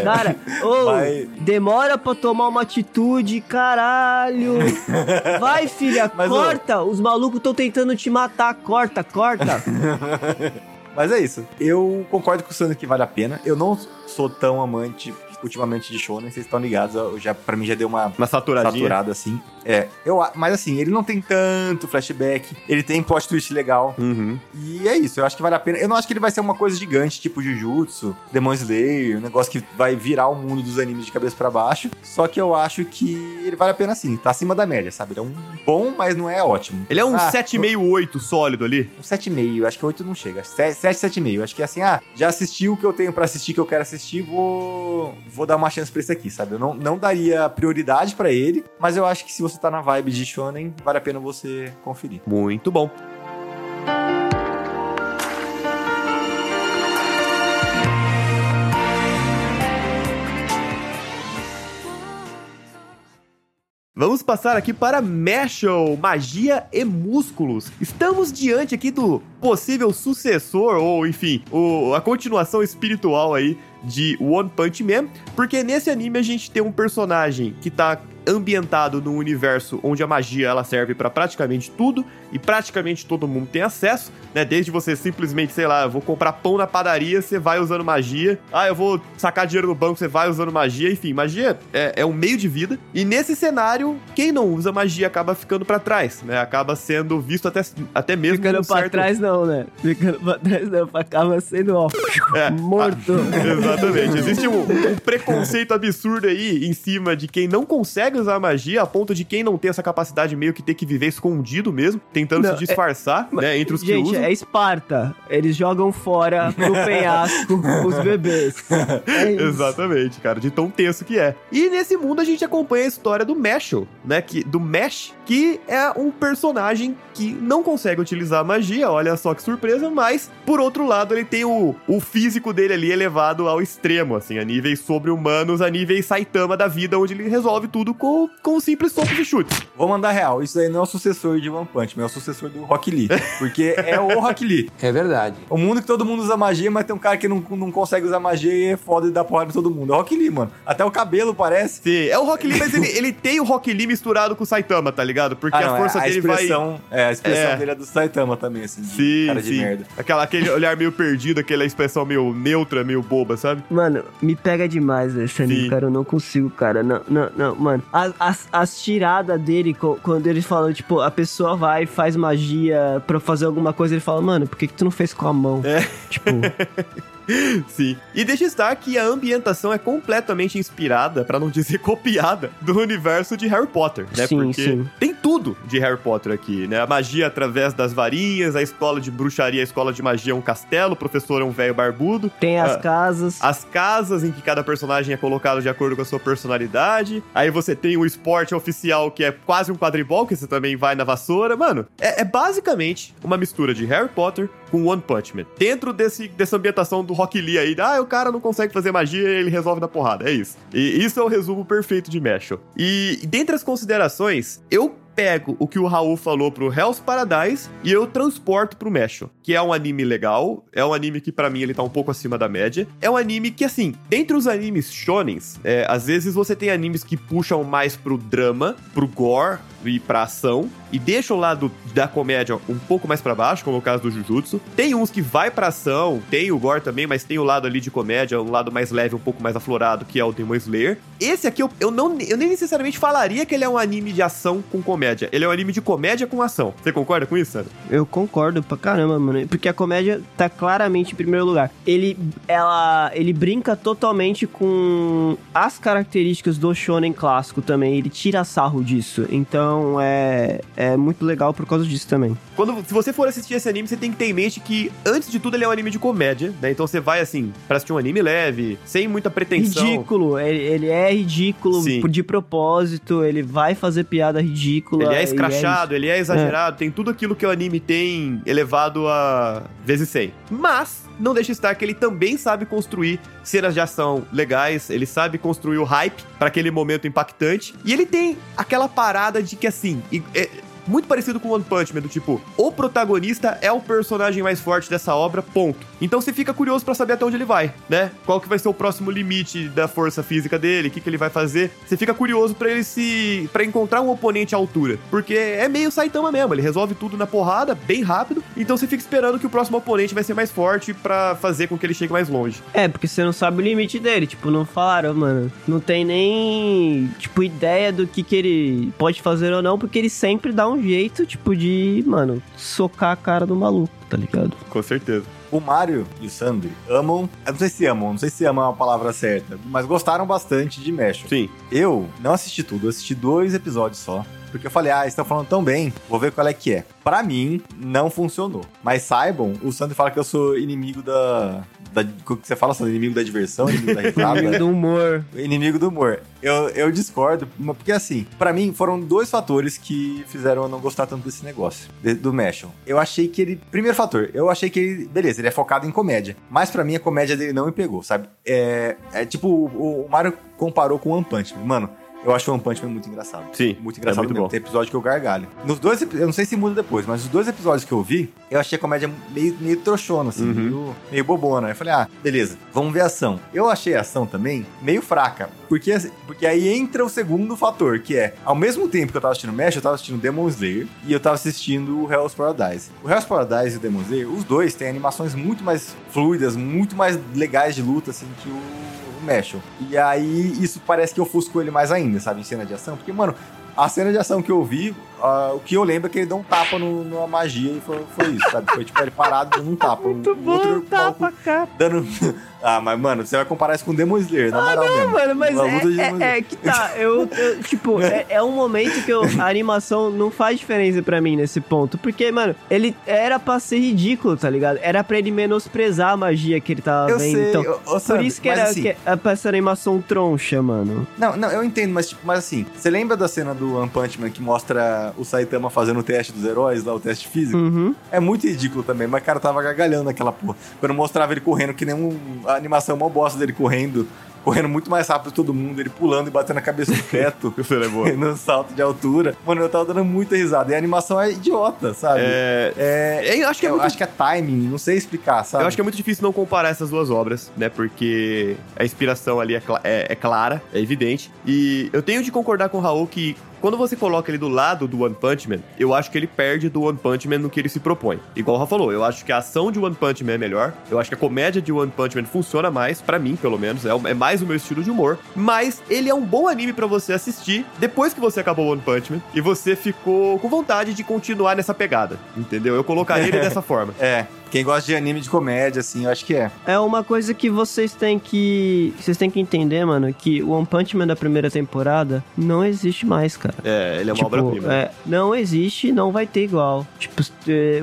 Cara, ô, Vai. demora pra tomar uma atitude, caralho. Vai, filha, [LAUGHS] Mas, corta. Os malucos estão tentando te matar. Corta, corta. [LAUGHS] Mas é isso. Eu concordo com o Sandro que vale a pena. Eu não sou tão amante ultimamente de shonen, vocês estão ligados, eu já, pra mim já deu uma Uma saturadinha. saturada assim. É, eu, mas assim, ele não tem tanto flashback, ele tem plot twist legal. Uhum. E é isso, eu acho que vale a pena. Eu não acho que ele vai ser uma coisa gigante, tipo Jujutsu, Demon Slayer, um negócio que vai virar o mundo dos animes de cabeça pra baixo. Só que eu acho que ele vale a pena sim, tá acima da média, sabe? Ele é um bom, mas não é ótimo. Ele é um Ah, 7,5, 8 sólido ali. Um 7,5, acho que 8 não chega. 7, 7,5. Acho que assim, ah, já assisti o que eu tenho pra assistir, que eu quero assistir, vou, vou dar uma chance pra esse aqui, sabe? Eu não, não daria prioridade pra ele, mas eu acho que se você tá na vibe de Shonen, vale a pena você conferir. Muito bom. Vamos passar aqui para Meshel, Magia e Músculos. Estamos diante aqui do possível sucessor, ou enfim, o- a continuação espiritual aí de One Punch Man, porque nesse anime a gente tem um personagem que tá ambientado num universo onde a magia ela serve pra praticamente tudo e praticamente todo mundo tem acesso, né? Desde você simplesmente, sei lá, eu vou comprar pão na padaria, você vai usando magia. Ah, eu vou sacar dinheiro no banco, você vai usando magia. Enfim, magia é, é um meio de vida. E nesse cenário, quem não usa magia acaba ficando pra trás, né? Acaba sendo visto até, até mesmo Ficando com pra certo- trás não, né? Ficando pra trás não, acaba sendo, ó, É. morto. [LAUGHS] Exatamente. Existe um, um preconceito absurdo aí em cima de quem não consegue usar magia, a ponto de quem não tem essa capacidade meio que ter que viver escondido mesmo, tentando Não, se disfarçar, né, entre os que Gente, usam. é Esparta. Eles jogam fora pro [LAUGHS] penhasco os bebês. [LAUGHS] É. Exatamente, cara, de tão tenso que é. E nesse mundo a gente acompanha a história do Meshel, né, que, do Mesh, que é um personagem que não consegue utilizar a magia, olha só que surpresa, mas, por outro lado, ele tem o, o físico dele ali elevado ao extremo, assim, a níveis sobre-humanos, a níveis Saitama da vida, onde ele resolve tudo com, com simples socos e chutes. Vou mandar real, isso aí não é o sucessor de One Punch, mas é o sucessor do Rock Lee. Porque é o Rock Lee. É verdade. O mundo que todo mundo usa magia, mas tem um cara que não, não consegue usar magia e é foda e dá porrada em todo mundo. É o Rock Lee, mano. Até o cabelo parece. Sim, é o Rock Lee, mas ele, ele tem o Rock Lee misturado com o Saitama, tá ligado? Porque Ah, não, a força é, a dele vai... É, a expressão É. dele é do Saitama também, assim. de Sim, cara de sim. merda. Aquela, aquele olhar meio perdido, aquela expressão meio neutra, meio boba, sabe? Mano, me pega demais esse anime, Sim. cara. Eu não consigo, cara. Não, não, não, mano. As, as, as tiradas dele, quando eles falam, tipo, a pessoa vai e faz magia pra fazer alguma coisa, ele fala, mano, por que, que tu não fez com a mão? É. Tipo, [LAUGHS] [LAUGHS] Sim. E deixa estar que a ambientação é completamente inspirada, pra não dizer [LAUGHS] copiada, do universo de Harry Potter, né? Sim, Porque sim. tem tudo de Harry Potter aqui, né? A magia através das varinhas, a escola de bruxaria, a escola de magia é um castelo, o professor é um velho barbudo. tem as Ah, casas. As casas em que cada personagem é colocado de acordo com a sua personalidade. Aí você tem o esporte oficial, que é quase um quadribol, que você também vai na vassoura. Mano, é, é basicamente uma mistura de Harry Potter com One Punch Man. Dentro desse, dessa ambientação do Rock Lee aí, ah, o cara não consegue fazer magia ele resolve dar porrada. É isso. E isso é o resumo perfeito de Meshel. E dentre as considerações, eu pego o que o Raul falou pro Hell's Paradise e eu transporto pro Mesho, que é um anime legal, é um anime que pra mim ele tá um pouco acima da média. É um anime que, assim, dentre os animes shonens, é, às vezes você tem animes que puxam mais pro drama, pro gore e pra ação, e deixam o lado da comédia um pouco mais pra baixo, como é o caso do Jujutsu. Tem uns que vai pra ação, tem o gore também, mas tem o lado ali de comédia, um lado mais leve, um pouco mais aflorado, que é o Demon Slayer. Esse aqui eu, eu, não, eu nem necessariamente falaria que ele é um anime de ação com comédia. Ele é um anime de comédia com ação. Você concorda com isso? Eu concordo pra caramba, mano. Porque a comédia tá claramente em primeiro lugar. Ele, ela, ele brinca totalmente com as características do shonen clássico também. Ele tira sarro disso. Então é, é muito legal por causa disso também. Quando, se você for assistir esse anime, você tem que ter em mente que, antes de tudo, ele é um anime de comédia, né? Então você vai, assim, pra assistir um anime leve, sem muita pretensão. Ridículo. Ele, ele é ridículo Sim. de propósito. Ele vai fazer piada ridícula. Ele é e escrachado, ele é exagerado, tem tudo aquilo que o anime tem elevado a vezes 100. Mas, não deixa estar que ele também sabe construir cenas de ação legais, ele sabe construir o hype pra aquele momento impactante, e ele tem aquela parada de que, assim, e- é- muito parecido com One Punch Man, do tipo, o protagonista é o personagem mais forte dessa obra, ponto. Então você fica curioso pra saber até onde ele vai, né? Qual que vai ser o próximo limite da força física dele, o que, que ele vai fazer. Você fica curioso pra ele se. para encontrar um oponente à altura. Porque é meio Saitama mesmo, ele resolve tudo na porrada, bem rápido. Então você fica esperando que o próximo oponente vai ser mais forte pra fazer com que ele chegue mais longe. É, porque você não sabe o limite dele. Tipo, não falaram, mano. Não tem nem, tipo, ideia do que, que ele pode fazer ou não, porque ele sempre dá um jeito, tipo, de, mano, socar a cara do maluco, tá ligado? Com certeza. O Mario e o Sandro amam. Eu não sei se amam, não sei se amam é a palavra certa, mas gostaram bastante de Mesh. Sim. Eu não assisti tudo, assisti dois episódios só. Porque eu falei, ah, estão falando tão bem, vou ver qual é que é. Pra mim, não funcionou. Mas saibam, o Sandro fala que eu sou inimigo da. da o que você fala, sou inimigo da diversão, inimigo da [LAUGHS] risada. do humor. inimigo do humor. Eu, eu discordo, porque assim, pra mim foram dois fatores que fizeram eu não gostar tanto desse negócio, do Mashon. Eu achei que ele. Primeiro fator, eu achei que ele. Beleza, ele é focado em comédia. Mas pra mim a comédia dele não me pegou, sabe? É, é tipo, o, o Mario comparou com o One Punch Man. Mano, eu acho o One Punch Man muito engraçado. Sim, Muito é engraçado muito mesmo. bom. Tem episódio que eu gargalho. Nos dois, eu não sei se muda depois, mas os dois episódios que eu vi, eu achei a comédia meio, meio trouxona, assim, Uhum. meio, meio bobona. Eu falei, ah, beleza, vamos ver a ação. Eu achei a ação também meio fraca, porque, porque aí entra o segundo fator, que é, ao mesmo tempo que eu tava assistindo Mesh, eu tava assistindo Demon Slayer e eu tava assistindo o Hell's Paradise. O Hell's Paradise e o Demon Slayer, os dois têm animações muito mais fluidas, muito mais legais de luta, assim, que o Mashal. E aí, isso parece que ofuscou ele mais ainda, sabe? Em cena de ação. Porque, mano, a cena de ação que eu vi, ah, o que eu lembro é que ele deu um tapa no, numa magia e foi, foi isso, sabe? Foi tipo ele parado dando um tapa. Muito um, outro maluco cara. dando. [LAUGHS] ah, mas, mano, você vai comparar isso com Demon Slayer, na moral mesmo. Mano, mas é, é- Slayer. é que tá, eu, eu, tipo, [LAUGHS] é, é um momento que eu- a animação não faz diferença pra mim nesse ponto, porque, mano, ele era pra ser ridículo, tá ligado? Era pra ele menosprezar a magia que ele tava Eu vendo, sei, então, ô- ô, por Sandro, isso que era assim- que é pra essa animação troncha, mano. Não, não, eu entendo, mas, tipo, mas assim, você lembra da cena do One Punch Man que mostra o Saitama fazendo o teste dos heróis, lá, o teste físico? Uhum. É muito ridículo também, mas o cara tava gargalhando naquela porra. Quando mostrava ele correndo, que nem um, a animação mó bosta dele correndo, correndo muito mais rápido que todo mundo, ele pulando e batendo a cabeça no teto. [LAUGHS] Isso é boa. [LAUGHS] no salto de altura. Mano, eu tava dando muita risada. E a animação é idiota, sabe? É, É, eu acho que é eu muito acho que é timing, não sei explicar, sabe? Eu acho que é muito difícil não comparar essas duas obras, né? Porque a inspiração ali é, cla- é- é clara, é evidente. E eu tenho de concordar com o Raul que quando você coloca ele do lado do One Punch Man, eu acho que ele perde do One Punch Man no que ele se propõe. Igual o Raul falou, eu acho que a ação de One Punch Man é melhor. Eu acho que a comédia de One Punch Man funciona mais, pra mim, pelo menos. É, é mais o meu estilo de humor. Mas ele é um bom anime pra você assistir depois que você acabou One Punch Man e você ficou com vontade de continuar nessa pegada. Entendeu? Eu colocaria ele [LAUGHS] dessa forma. É, quem gosta de anime de comédia, assim, eu acho que é. É uma coisa que vocês têm que. Vocês têm que entender, mano, que o One Punch Man da primeira temporada não existe mais, cara. É, ele é uma Tipo, obra-prima. é, não existe, não vai ter igual. Tipo,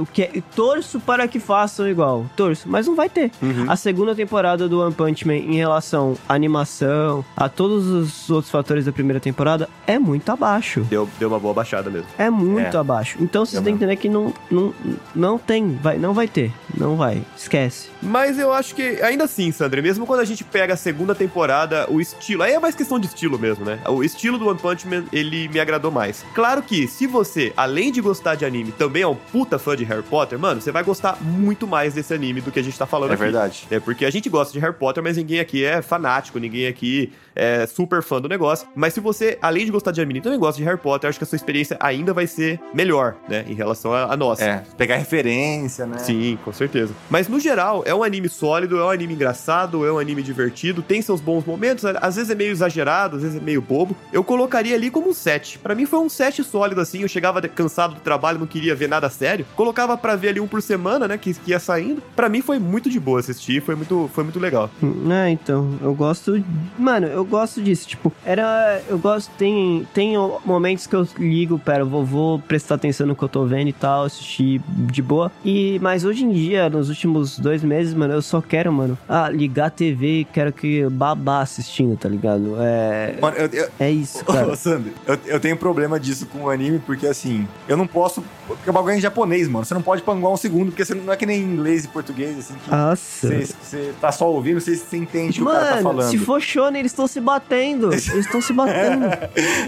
o que é- torço para que façam igual. Torço, mas não vai ter. Uhum. A segunda temporada do One Punch Man em relação à animação, a todos os outros fatores da primeira temporada, é muito abaixo. Deu, deu uma boa baixada mesmo. É muito É. abaixo. Então vocês têm que entender que não, não, não tem, vai, não vai ter. Não vai. Esquece. Mas eu acho que, ainda assim, Sandra, mesmo quando a gente pega a segunda temporada, o estilo. Aí é mais questão de estilo mesmo, né? O estilo do One Punch Man, ele me agradou mais. Claro que, se você, além de gostar de anime, também é um puta fã de Harry Potter, mano, você vai gostar muito mais desse anime do que a gente tá falando É aqui. verdade. É porque a gente gosta de Harry Potter, mas ninguém aqui é fanático, ninguém aqui é super fã do negócio. Mas se você, além de gostar de anime, também gosta de Harry Potter, eu acho que a sua experiência ainda vai ser melhor, né? Em relação à nossa. É, pegar referência, né? Sim, com certeza. Mas no geral, é um anime sólido, é um anime engraçado, é um anime divertido, tem seus bons momentos, às vezes é meio exagerado, às vezes é meio bobo. Eu colocaria ali como um 7. Pra mim foi um 7 sólido assim, eu chegava cansado do trabalho, não queria ver nada sério. Colocava pra ver ali um por semana, né, que, que ia saindo. Pra mim foi muito de boa assistir, foi muito, foi muito legal. É, então, eu gosto. Mano, eu gosto disso. Tipo, era. Eu gosto. Tem, tem momentos que eu ligo, pera, eu vou, vou prestar atenção no que eu tô vendo e tal, assistir de boa. E, mas hoje em dia, nos últimos dois meses, mano, eu só quero, mano, ah, ligar a TV e quero que babá assistindo, tá ligado? É. Mano, eu, eu, É isso, cara. Ô, Sandro, eu, eu tenho problema disso com o anime, porque assim, eu não posso. Porque o bagulho é em japonês, mano. Você não pode panguar um segundo, porque você não não é que nem inglês e português, assim, que Nossa. você, você tá só ouvindo, você, você entende o que o cara tá falando. se for shonen, eles estão se batendo. Eles estão se batendo. [LAUGHS]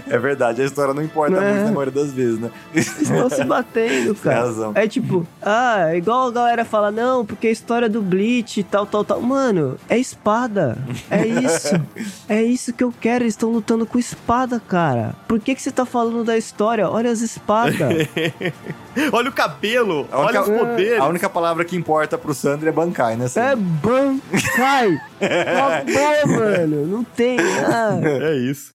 É verdade, a história não importa É. muito na maioria das vezes, né? Eles estão se batendo, cara. razão. É tipo, ah, é igual a galera fala, não, porque a história do Bleach e tal, tal, tal. Mano, é espada. É isso. [LAUGHS] é isso que eu quero. Eles estão lutando com espada, cara. Por que, que você tá falando da história? Olha as espadas. [LAUGHS] Olha o cabelo, A olha única, os poderes. a única palavra que importa pro Sandro é Bankai, né? é? Bankai. Acabou, mano. Não tem. Ah. É isso.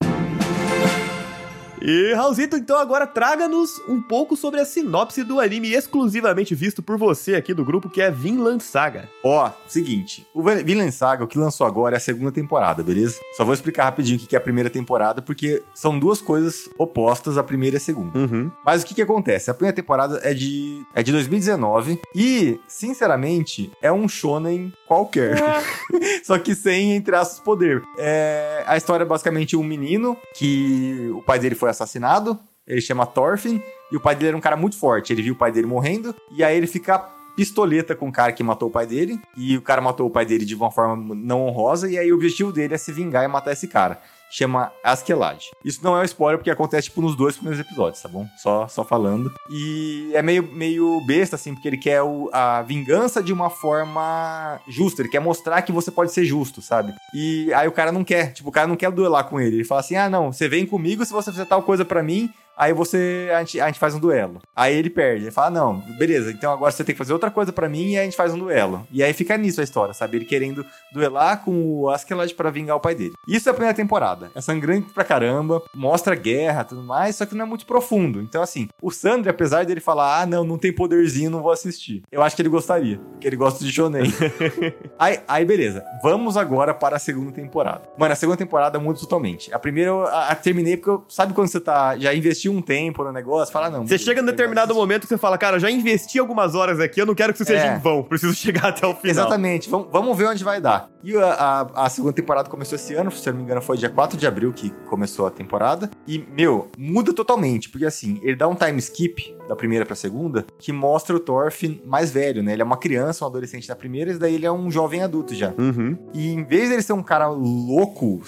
E Raulzito, então agora traga-nos um pouco sobre a sinopse do anime exclusivamente visto por você aqui do grupo, que é Vinland Saga. Ó, seguinte, o Vin- Vinland Saga, o que lançou agora é a segunda temporada, beleza? Só vou explicar rapidinho o que é a primeira temporada, porque são duas coisas opostas, a primeira e a segunda. Uhum. Mas o que que acontece? A primeira temporada é de, é de 2019 e, sinceramente, é um shonen qualquer. [LAUGHS] Só que sem, entre aspas, poder. É, a história é basicamente um menino que o pai dele foi assassinado, ele chama Thorfinn, e o pai dele era um cara muito forte. Ele viu o pai dele morrendo, e aí ele fica pistoleta com o cara que matou o pai dele, e o cara matou o pai dele de uma forma não honrosa, e aí o objetivo dele é se vingar e matar esse cara. Chama Askeladd. Isso não é um spoiler, porque acontece, tipo, nos dois primeiros episódios, tá bom? Só, só falando. E é meio, meio besta, assim, porque ele quer o- a vingança de uma forma justa. Ele quer mostrar que você pode ser justo, sabe? E aí o cara não quer. Tipo, o cara não quer duelar com ele. Ele fala assim, ah, não, você vem comigo se você fizer tal coisa pra mim, Aí você. A gente, a gente faz um duelo. Aí ele perde. Ele fala: Não, beleza, então agora você tem que fazer outra coisa pra mim e aí a gente faz um duelo. E aí fica nisso a história, sabe? Ele querendo duelar com o Askeladd pra vingar o pai dele. Isso é a primeira temporada. É sangrante pra caramba, mostra guerra e tudo mais, só que não é muito profundo. Então, assim, o Sandro, apesar dele falar: Ah, não, não tem poderzinho, não vou assistir. Eu acho que ele gostaria, porque ele gosta de shonen. [LAUGHS] aí, aí, beleza. Vamos agora para a segunda temporada. Mano, a segunda temporada muda totalmente. A primeira eu a, a terminei porque eu, sabe quando você tá já investiu um tempo no negócio, fala não. Você chega num determinado gosto momento que você fala, cara, eu já investi algumas horas aqui, eu não quero que isso seja É. em vão, preciso [LAUGHS] chegar até o final. Exatamente, vamos, vamos ver onde vai dar. E a, a- a segunda temporada começou esse ano, se eu não me engano, foi dia 4 de abril que começou a temporada. E, meu, muda totalmente, porque assim, ele dá um time skip da primeira pra segunda, que mostra o Thorfinn mais velho, né? Ele é uma criança, um adolescente na primeira, e daí ele é um jovem adulto já. Uhum. E em vez dele ser um cara louco,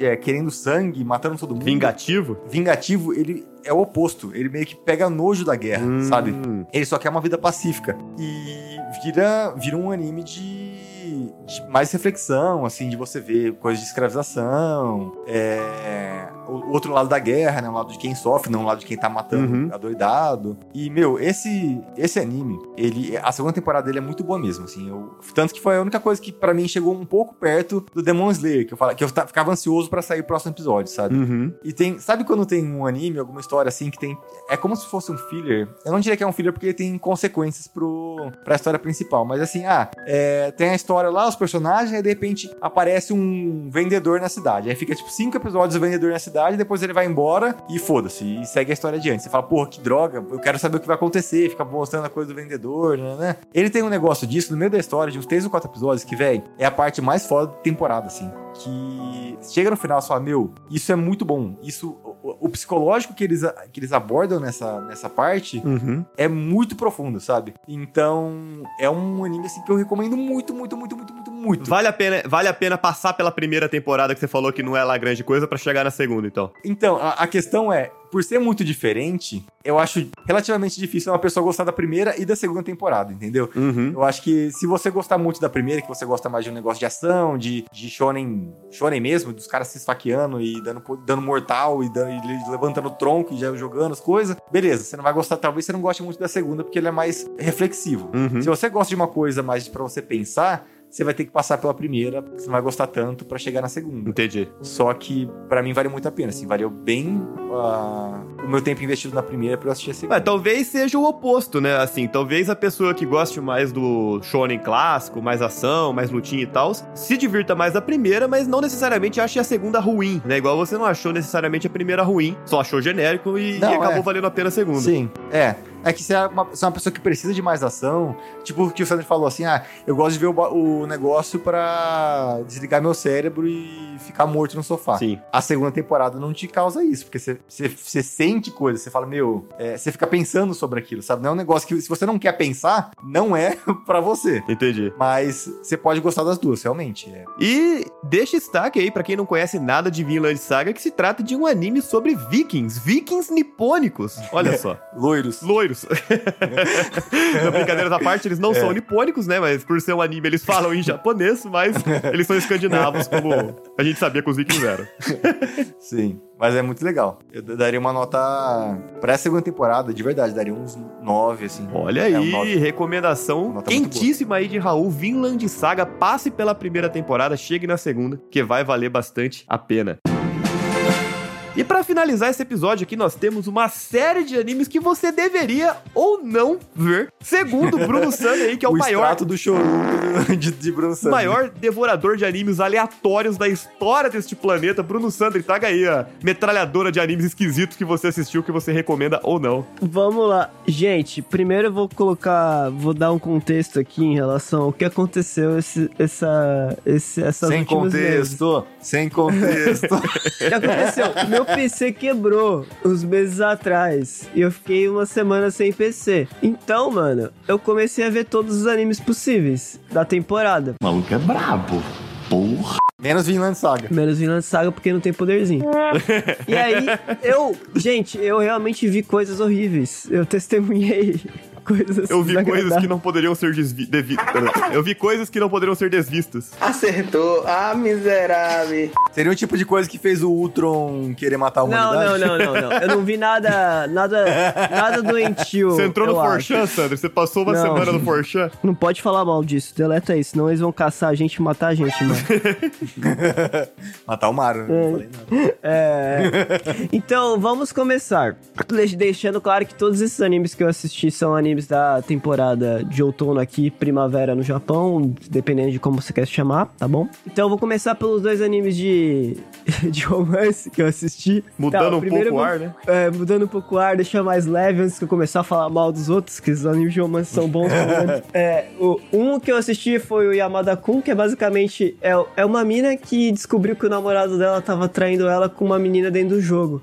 é, querendo sangue, matando todo mundo, Vingativo? vingativo, ele é o oposto. Ele meio que pega nojo da guerra, Hum. sabe? Ele só quer uma vida pacífica. E vira, vira um anime de, de mais reflexão, assim, de você ver coisas de escravização, é, o outro lado da guerra, né? O lado de quem sofre, não o lado de quem tá matando Uhum. adoidado. E, meu, esse, esse anime, ele, a segunda temporada dele é muito boa mesmo, assim. Eu, tanto que foi a única coisa que pra mim chegou um pouco perto do Demon Slayer, que eu, fala, que eu ficava ansioso pra sair o próximo episódio, sabe? Uhum. E tem. Sabe quando tem um anime, alguma história assim, que tem. É como se fosse um filler. Eu não diria que é um filler porque ele tem consequências pro, pra história principal. Mas assim, ah, é, tem a história lá, os personagens, aí de repente aparece um vendedor na cidade. Aí fica tipo cinco episódios do vendedor na cidade, depois ele vai embora e foda-se. E segue a história adiante. Você fala, porra, que droga, eu quero saber o que vai acontecer. Fica mostrando a coisa do vendedor, né? né? Ele tem um negócio disso no meio da história, de uns três ou quatro episódios, que, velho, é a parte mais foda da temporada, assim. Que chega no final e fala, meu, isso é muito bom. Isso o, psicológico que eles, que eles abordam nessa, nessa parte Uhum. é muito profundo, sabe? Então, é um anime assim que eu recomendo muito, muito, muito, muito, muito, muito. Vale a, pena, vale a pena passar pela primeira temporada que você falou que não é lá grande coisa pra chegar na segunda, então. Então, a, a questão é, por ser muito diferente, eu acho relativamente difícil uma pessoa gostar da primeira e da segunda temporada, entendeu? Uhum. Eu acho que se você gostar muito da primeira, que você gosta mais de um negócio de ação, de, de shonen, shonen mesmo, dos caras se esfaqueando e dando, dando mortal e, dando- e levantando o tronco e já jogando as coisas, beleza, você não vai gostar, talvez você não goste muito da segunda, porque ele é mais reflexivo. Uhum. Se você gosta de uma coisa mais pra você pensar, você vai ter que passar pela primeira, porque você não vai gostar tanto pra chegar na segunda. Entendi. Só que pra mim valeu muito a pena, assim, valeu bem ah, o meu tempo investido na primeira pra eu assistir a segunda. Ué, talvez seja o oposto, né? Assim, talvez a pessoa que goste mais do shonen clássico, mais ação, mais lutinha e tal, se divirta mais da primeira, mas não necessariamente ache a segunda ruim, né? Igual você não achou necessariamente a primeira ruim, só achou genérico e, Não, e acabou é. valendo a pena a segunda. Sim, é. É que você é, uma, você é uma pessoa que precisa de mais ação. Tipo o que o Sandro falou assim: ah, eu gosto de ver o, o negócio pra desligar meu cérebro e ficar morto no sofá. Sim. A segunda temporada não te causa isso, porque você, sente coisas, você fala, meu, é, você fica pensando sobre aquilo, sabe? Não é um negócio que, se você não quer pensar, não é [LAUGHS] pra você. Entendi. Mas você pode gostar das duas, realmente. É. E deixa destaque aí pra quem não conhece nada de Vinland Saga que se trata de um anime sobre vikings, vikings nipônicos. Olha [LAUGHS] só. Loiros. Loiros. Na [LAUGHS] brincadeira da parte, eles não É. são nipônicos, né? Mas por ser um anime, eles falam em japonês, mas [LAUGHS] eles são escandinavos, como a gente sabia que os vikings eram. [LAUGHS] Sim, mas é muito legal. Eu daria uma nota pra segunda temporada, de verdade, daria uns nove, assim. Olha É, um aí, nove. recomendação quentíssima aí de Raul, Vinland Saga. Passe pela primeira temporada, chegue na segunda, que vai valer bastante a pena. E pra finalizar esse episódio aqui, nós temos uma série de animes que você deveria ou não ver. Segundo o Bruno [LAUGHS] Sandler aí, que é o, o maior do chorume de, de Bruno o Sandler. maior devorador de animes aleatórios da história deste planeta. Bruno Sandri, traga aí a metralhadora de animes esquisitos que você assistiu, que você recomenda ou não. Vamos lá. Gente, primeiro eu vou colocar, vou dar um contexto aqui em relação ao que aconteceu esse, essa, esse, essas Sem últimas meses. contexto, sem contexto. [LAUGHS] O que aconteceu? Meu PC quebrou uns meses atrás e eu fiquei uma semana sem PC. Então, mano, eu comecei a ver todos os animes possíveis da temporada. O maluco é brabo. Porra. Menos Vinland Saga. Menos Vinland Saga porque não tem poderzinho. [LAUGHS] e aí, eu, gente, eu realmente vi coisas horríveis. Eu testemunhei coisas Eu vi coisas que não poderiam ser desvi... devi- Eu vi coisas que não poderiam ser desvistas. Acertou. Ah, miserável. Seria o tipo de coisa que fez o Ultron querer matar a Não, humanidade? não, não, não, não. Eu não vi nada, nada, nada doentio. Você entrou no. Forchan, Sandro? Você passou uma Não. semana no Forchan? Não pode falar mal disso, deleta isso, senão eles vão caçar a gente e matar a gente, mano. [LAUGHS] Matar o Mario. Não falei nada. É. Então, vamos começar. Deix- Deixando claro que todos esses animes que eu assisti são animes da temporada de outono aqui, primavera no Japão, dependendo de como você quer se chamar, tá bom? Então, eu vou começar pelos dois animes de, [LAUGHS] de romance que eu assisti. Mudando Tá, um pouco o ar, né? É, mudando um pouco o ar, deixar mais leve antes que eu começar a falar mal dos outros, que os animes de romance são bons. [LAUGHS] é, o, um que eu assisti foi o Yamada-kun, que é basicamente é, é uma mina que descobriu que o namorado dela tava traindo ela com uma menina dentro do jogo.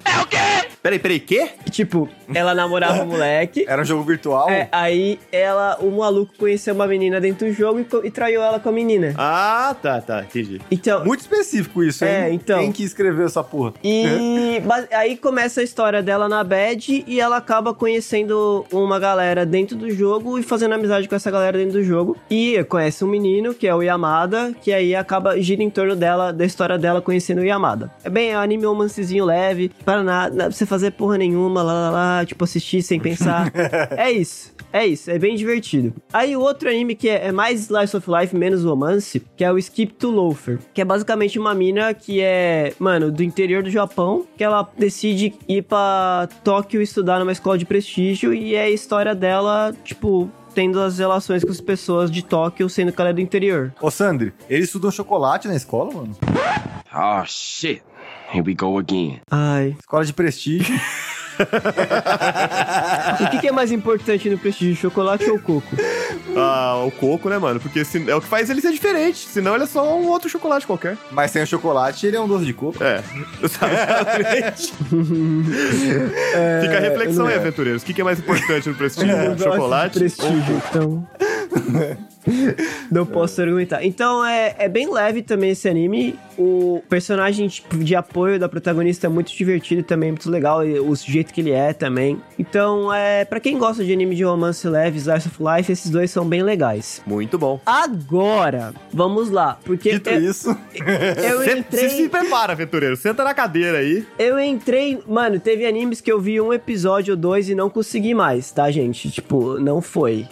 Peraí, peraí, quê? Tipo, ela namorava o moleque. Era um jogo virtual? É, aí ela, o maluco conheceu uma menina dentro do jogo e, e traiu ela com a menina. Ah, tá, tá, entendi. Então, Muito específico isso, hein? É, então. Quem que escreveu essa porra? E [LAUGHS] aí começa a história dela na bad e ela acaba conhecendo uma galera dentro do jogo e fazendo amizade com essa galera dentro do jogo. E conhece um menino, que é o Yamada, que aí acaba gira em torno dela, da história dela conhecendo o Yamada. É bem é um anime romancezinho leve, para nada, você fazer porra nenhuma, lá, lá, lá, tipo, assistir sem pensar. [LAUGHS] é isso. É isso, é bem divertido. Aí o outro anime que é, é mais Slice of Life, menos romance, que é o Skip to Loafer, que é basicamente uma mina que é, mano, do interior do Japão, que ela decide ir pra Tóquio estudar numa escola de prestígio e é a história dela, tipo, tendo as relações com as pessoas de Tóquio, sendo que ela é do interior. Ô, Sandri, eles estudam chocolate na escola, mano? Oh, shit. Here we go again. Ai. Escola de prestígio. [LAUGHS] O que, que é mais importante no prestígio, chocolate ou coco? ah, o coco, né, mano? Porque se- é o que faz ele ser diferente. Senão ele é só um outro chocolate qualquer. Mas sem o chocolate, ele é um doce de coco. É, [LAUGHS] exatamente. [LAUGHS] Fica a reflexão aí, aventureiros. O que que é mais importante no prestígio? Chocolate? prestígio, então. [LAUGHS] Não posso argumentar. Então é, é bem leve também esse anime. O personagem tipo, de apoio da protagonista é muito divertido também, muito legal. e O jeito que ele é também. Então, é para quem gosta de anime de romance leve, Slice of Life, esses dois são bem legais. Muito bom. Agora, vamos lá. Porque Dito eu, isso, [LAUGHS] eu [LAUGHS] Cê- entrei. Se, se prepara, aventureiro. Senta na cadeira aí. Eu entrei. Mano, teve animes que eu vi um episódio ou dois e não consegui mais, tá, gente? Tipo, não foi.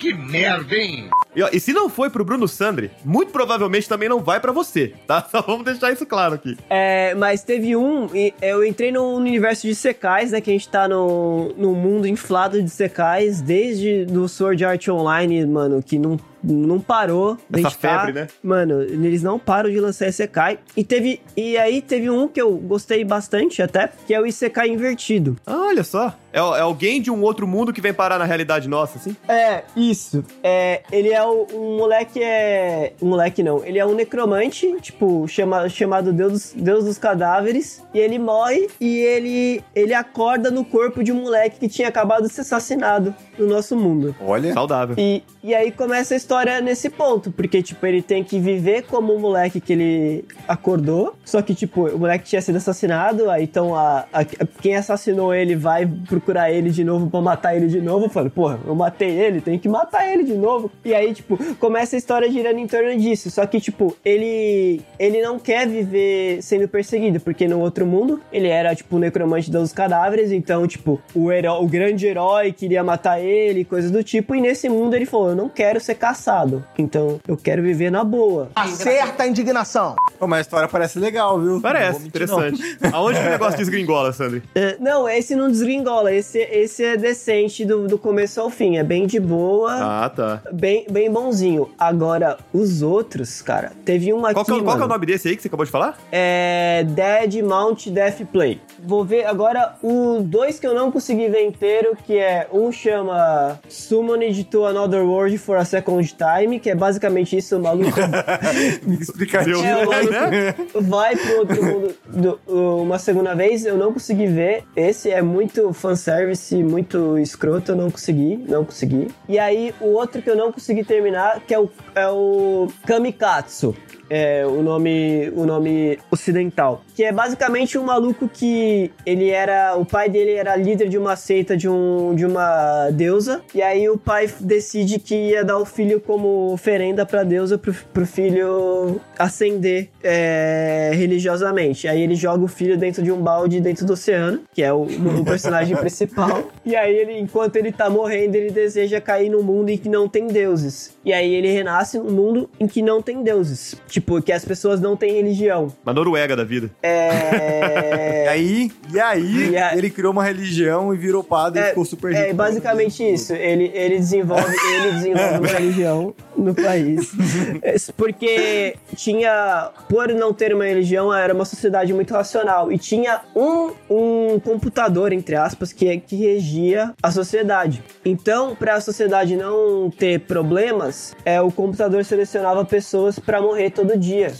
E, ó, e se não foi pro Bruno Sandri, muito provavelmente também não vai pra você, tá? [LAUGHS] Só vamos deixar isso claro aqui. É, mas teve um, eu entrei no universo de secais, né? Que a gente tá no, no mundo inflado de secais, desde do Sword Art Online, mano, que não, não parou. Essa febre, né? Mano, eles não param de lançar Isekai. E teve. E aí teve um que eu gostei bastante até, que é o Isekai invertido. Ah, olha só. É, é alguém de um outro mundo que vem parar na realidade nossa, assim? É, isso. É, ele é o, um moleque é. Um moleque não. Ele é um necromante, tipo, chama, chamado Deus dos, Deus dos Cadáveres. E ele morre e ele, ele acorda no corpo de um moleque que tinha acabado de ser assassinado no nosso mundo. olha. Saudável. E, e aí começa a história nesse ponto, porque, tipo, ele tem que viver como o moleque que ele acordou, só que, tipo, o moleque tinha sido assassinado, aí então a, a- quem assassinou ele vai procurar ele de novo pra matar ele de novo, falando, porra, eu matei ele, tem que matar ele de novo. E aí, tipo, começa a história girando em torno disso, só que, tipo, ele, ele não quer viver sendo perseguido, porque no outro mundo ele era, tipo, o necromante dos cadáveres, então, tipo, o, heró- o grande herói queria matar ele, coisas do tipo, e nesse mundo ele falou, eu não quero ser caçado, então eu quero viver na boa. Acerta a indignação. Pô, mas a história parece legal, viu? Parece, mentir, não. interessante. [LAUGHS] Aonde que o negócio desgringola, Sandri? É, não, esse não desgringola, esse, esse é decente do, do começo ao fim, é bem de boa. Ah, tá. Bem, bem bonzinho. Agora, os outros, cara, teve um aqui, Qual, que é, o- qual que é o nome desse aí que você acabou de falar? É Dead Mount Death Play. Vou ver agora o dois que eu não consegui ver inteiro, que é um chama Summoned to Another World for a Second Time, que é basicamente isso, o maluco Explicativo. É, o maluco né? vai pro outro mundo do- uma segunda vez, eu não consegui ver. Esse é muito fanservice, muito escroto, eu não consegui, não consegui. E aí, o outro que eu não consegui terminar, que é o, é o Kamikatsu. É o nome, o nome ocidental. Que é basicamente um maluco que ele era. O pai dele era líder de uma seita de, um, de uma deusa. E aí o pai decide que ia dar o filho como oferenda pra deusa pro, pro filho ascender é, religiosamente. Aí ele joga o filho dentro de um balde dentro do oceano, que é o, o personagem [LAUGHS] principal. E aí ele, enquanto ele tá morrendo, ele deseja cair num mundo em que não tem deuses. E aí ele renasce num mundo em que não tem deuses. Tipo, que as pessoas não têm religião. Uma Noruega da vida. [LAUGHS] E É. aí, e aí E a- ele criou uma religião e virou padre e ficou super rico. É basicamente isso. Ele, ele desenvolve, [LAUGHS] ele desenvolve uma religião no país. É, Porque tinha, por não ter uma religião, era uma sociedade muito racional. E tinha um, um computador, entre aspas, que, que regia a sociedade. Então, para a sociedade não ter problemas, é, o computador selecionava pessoas para morrer todo dia.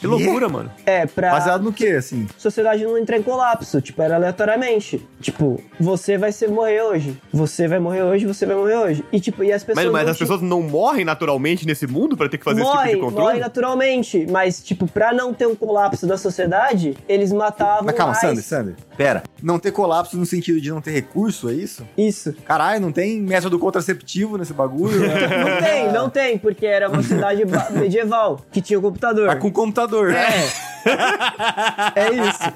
Que loucura, mano. É, pra Baseado no quê, assim? sociedade não entrar em colapso, tipo, era aleatoriamente. Tipo, você vai ser morrer hoje, você vai morrer hoje, você vai morrer hoje. E tipo, e as pessoas Mas, mas as pessoas não morrem naturalmente nesse mundo pra ter que fazer esse morrem, tipo de controle? morrem naturalmente, mas tipo, pra não ter um colapso da sociedade, eles matavam Mas calma, mais. Sander, Sander. Pera. Não ter colapso no sentido de não ter recurso, é isso? Isso. Caralho, não tem método contraceptivo nesse bagulho? [LAUGHS] Não tem, não tem, porque era uma cidade medieval que tinha o computador. Tá com computador. É. [LAUGHS] É isso.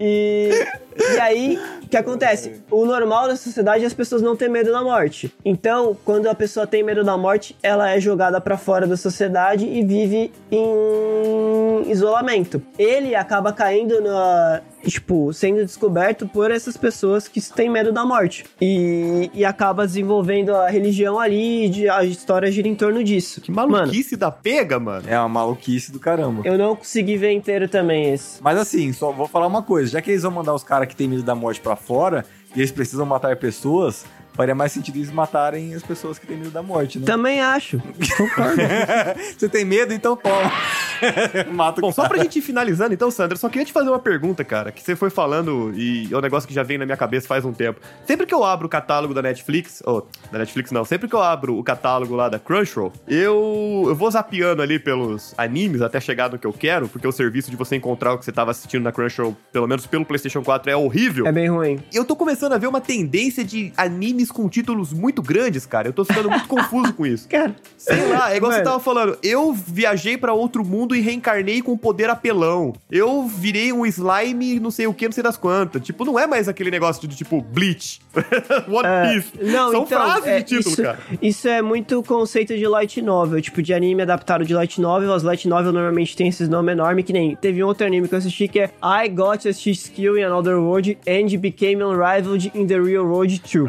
E, e aí, o que acontece? O normal da sociedade é as pessoas não terem medo da morte. Então, quando a pessoa tem medo da morte, ela é jogada pra fora da sociedade e vive em isolamento. Ele acaba caindo na. Tipo, sendo descoberto por essas pessoas que têm medo da morte. E, e acaba desenvolvendo a religião ali e de- a história gira em torno disso. Que maluquice da pega, mano. É uma maluquice do caramba. Eu não consegui ver inteiro também esse. Mas assim, só vou falar uma coisa. Já que eles vão mandar os caras que têm medo da morte pra fora, e eles precisam matar pessoas, faria mais sentido eles matarem as pessoas que têm medo da morte, né? Também acho. Concordo. [LAUGHS] Você tem medo, então toma. [LAUGHS] Mata o Bom, só pra gente ir finalizando, então, Sandra, eu só queria te fazer uma pergunta, cara, que você foi falando e é um negócio que já vem na minha cabeça faz um tempo. Sempre que eu abro o catálogo da Netflix, ou da Netflix não, sempre que eu abro o catálogo lá da Crunchyroll, eu, eu vou zapeando ali pelos animes até chegar no que eu quero, porque o serviço de você encontrar o que você tava assistindo na Crunchyroll, pelo menos pelo PlayStation 4, é horrível. É bem ruim. Eu tô começando a ver uma tendência de animes com títulos muito grandes, cara. Eu tô ficando muito confuso com isso. [LAUGHS] Cara, Sei lá, é igual você Mano. tava falando. Eu viajei pra outro mundo e reencarnei com poder apelão. Eu virei um slime, não sei o que, não sei das quantas. Tipo, não é mais aquele negócio de tipo Bleach, [LAUGHS] One É, Piece. não, São então, frases é, de título, isso, cara. Isso é muito conceito de light novel, tipo de anime adaptado de light novel. As light novel normalmente tem esses nomes enormes, que nem teve um outro anime que eu assisti que é I Got a Skill in Another World and Became Unrivaled in the Real World 2.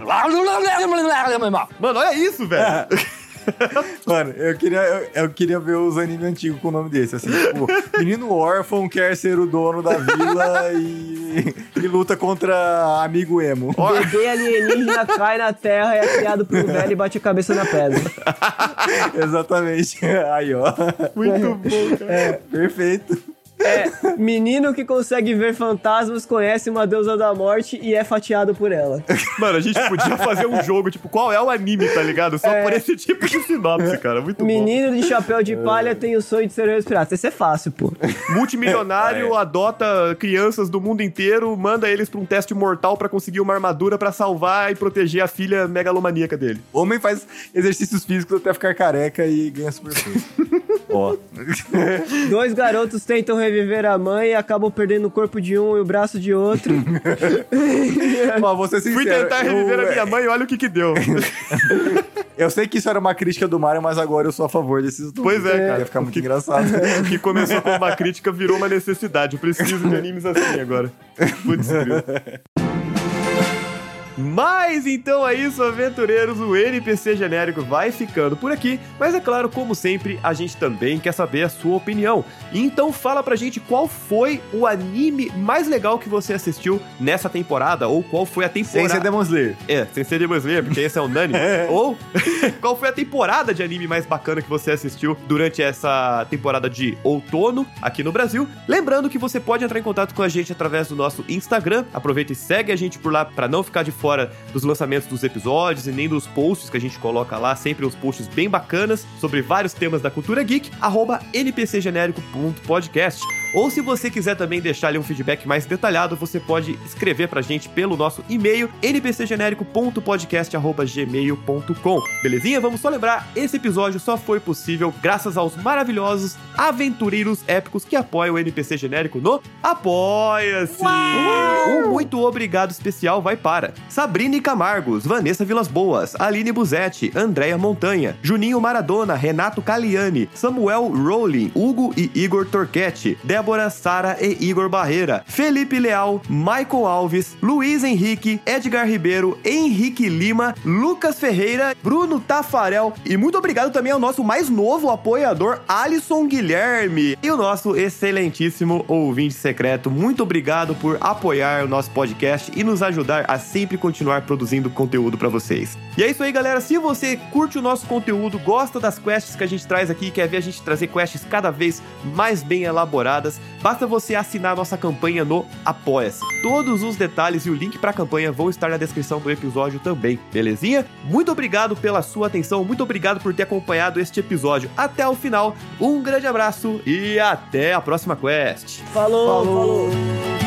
Mano, olha isso, velho. [LAUGHS] Mano, eu queria, eu, eu queria ver os animes antigos com o nome desse, assim, tipo, menino órfão quer ser o dono da vila e, e luta contra amigo emo. Bebê alienígena cai na terra, é criado por um velho e bate a cabeça na pedra. [LAUGHS] Exatamente. Aí, ó. Muito bom, cara. É, perfeito. É, menino que consegue ver fantasmas, conhece uma deusa da morte e é fatiado por ela. Mano, a gente podia fazer um jogo, tipo, qual é o anime, tá ligado? Só por esse tipo de sinopse, cara. Muito bom. Menino de chapéu de palha tem o sonho de ser um pirata. Esse é fácil, pô. Multimilionário [LAUGHS] adota crianças do mundo inteiro, manda eles pra um teste mortal pra conseguir uma armadura pra salvar e proteger a filha megalomaníaca dele. Homem faz exercícios físicos até ficar careca e ganha super [LAUGHS] força. Ó. [LAUGHS] Dois garotos tentam reviver a mãe e acabam perdendo o corpo de um e o braço de outro. [LAUGHS] Ó, vou ser sincero. Fui tentar reviver eu, a minha mãe e olha o que que deu. [LAUGHS] Eu sei que isso era uma crítica do Mario, mas agora eu sou a favor desses dois. Pois é, cara. Ia ficar muito engraçado. o que começou como uma crítica virou uma necessidade. Eu preciso de animes assim agora. Putz, grilo. Mas então é isso, aventureiros. O NPC genérico vai ficando por aqui. Mas é claro, como sempre, a gente também quer saber a sua opinião. Então fala pra gente qual foi o anime mais legal que você assistiu nessa temporada, ou qual foi a Sem temporada. ser Demon Slayer. É, sem ser Demon Slayer, porque esse é o Nani. [LAUGHS] Ou [LAUGHS] qual foi a temporada de anime mais bacana que você assistiu durante essa temporada de outono aqui no Brasil. Lembrando que você pode entrar em contato com a gente através do nosso Instagram. Aproveita e segue a gente por lá para não ficar de fora dos lançamentos dos episódios e nem dos posts que a gente coloca lá, sempre uns posts bem bacanas sobre vários temas da cultura geek, arroba npcgenérico.podcast. Ou se você quiser também deixar ali um feedback mais detalhado, você pode escrever pra gente pelo nosso e-mail npcgenérico.podcast@gmail.com. Belezinha? Vamos só lembrar, esse episódio só foi possível graças aos maravilhosos aventureiros épicos que apoiam o NPC genérico no Apoia-se. Um muito obrigado especial vai para Sabrina Camargos, Vanessa Vilas Boas, Aline Buzetti, Andréia Montanha, Juninho Maradona, Renato Caliani, Samuel Rowling, Hugo e Igor Torquetti, Débora, Sara e Igor Barreira, Felipe Leal, Michael Alves, Luiz Henrique, Edgar Ribeiro, Henrique Lima, Lucas Ferreira, Bruno Tafarel e muito obrigado também ao nosso mais novo apoiador, Alisson Guilherme, e o nosso excelentíssimo ouvinte secreto. Muito obrigado por apoiar o nosso podcast e nos ajudar a sempre continuar produzindo conteúdo pra vocês. E é isso aí, galera. Se você curte o nosso conteúdo, gosta das quests que a gente traz aqui, quer ver a gente trazer quests cada vez mais bem elaboradas, basta você assinar a nossa campanha no Apoia-se. Todos os detalhes e o link pra campanha vão estar na descrição do episódio também, belezinha? Muito obrigado pela sua atenção, muito obrigado por ter acompanhado este episódio até o final. Um grande abraço e até a próxima quest. Falou, falou. Esse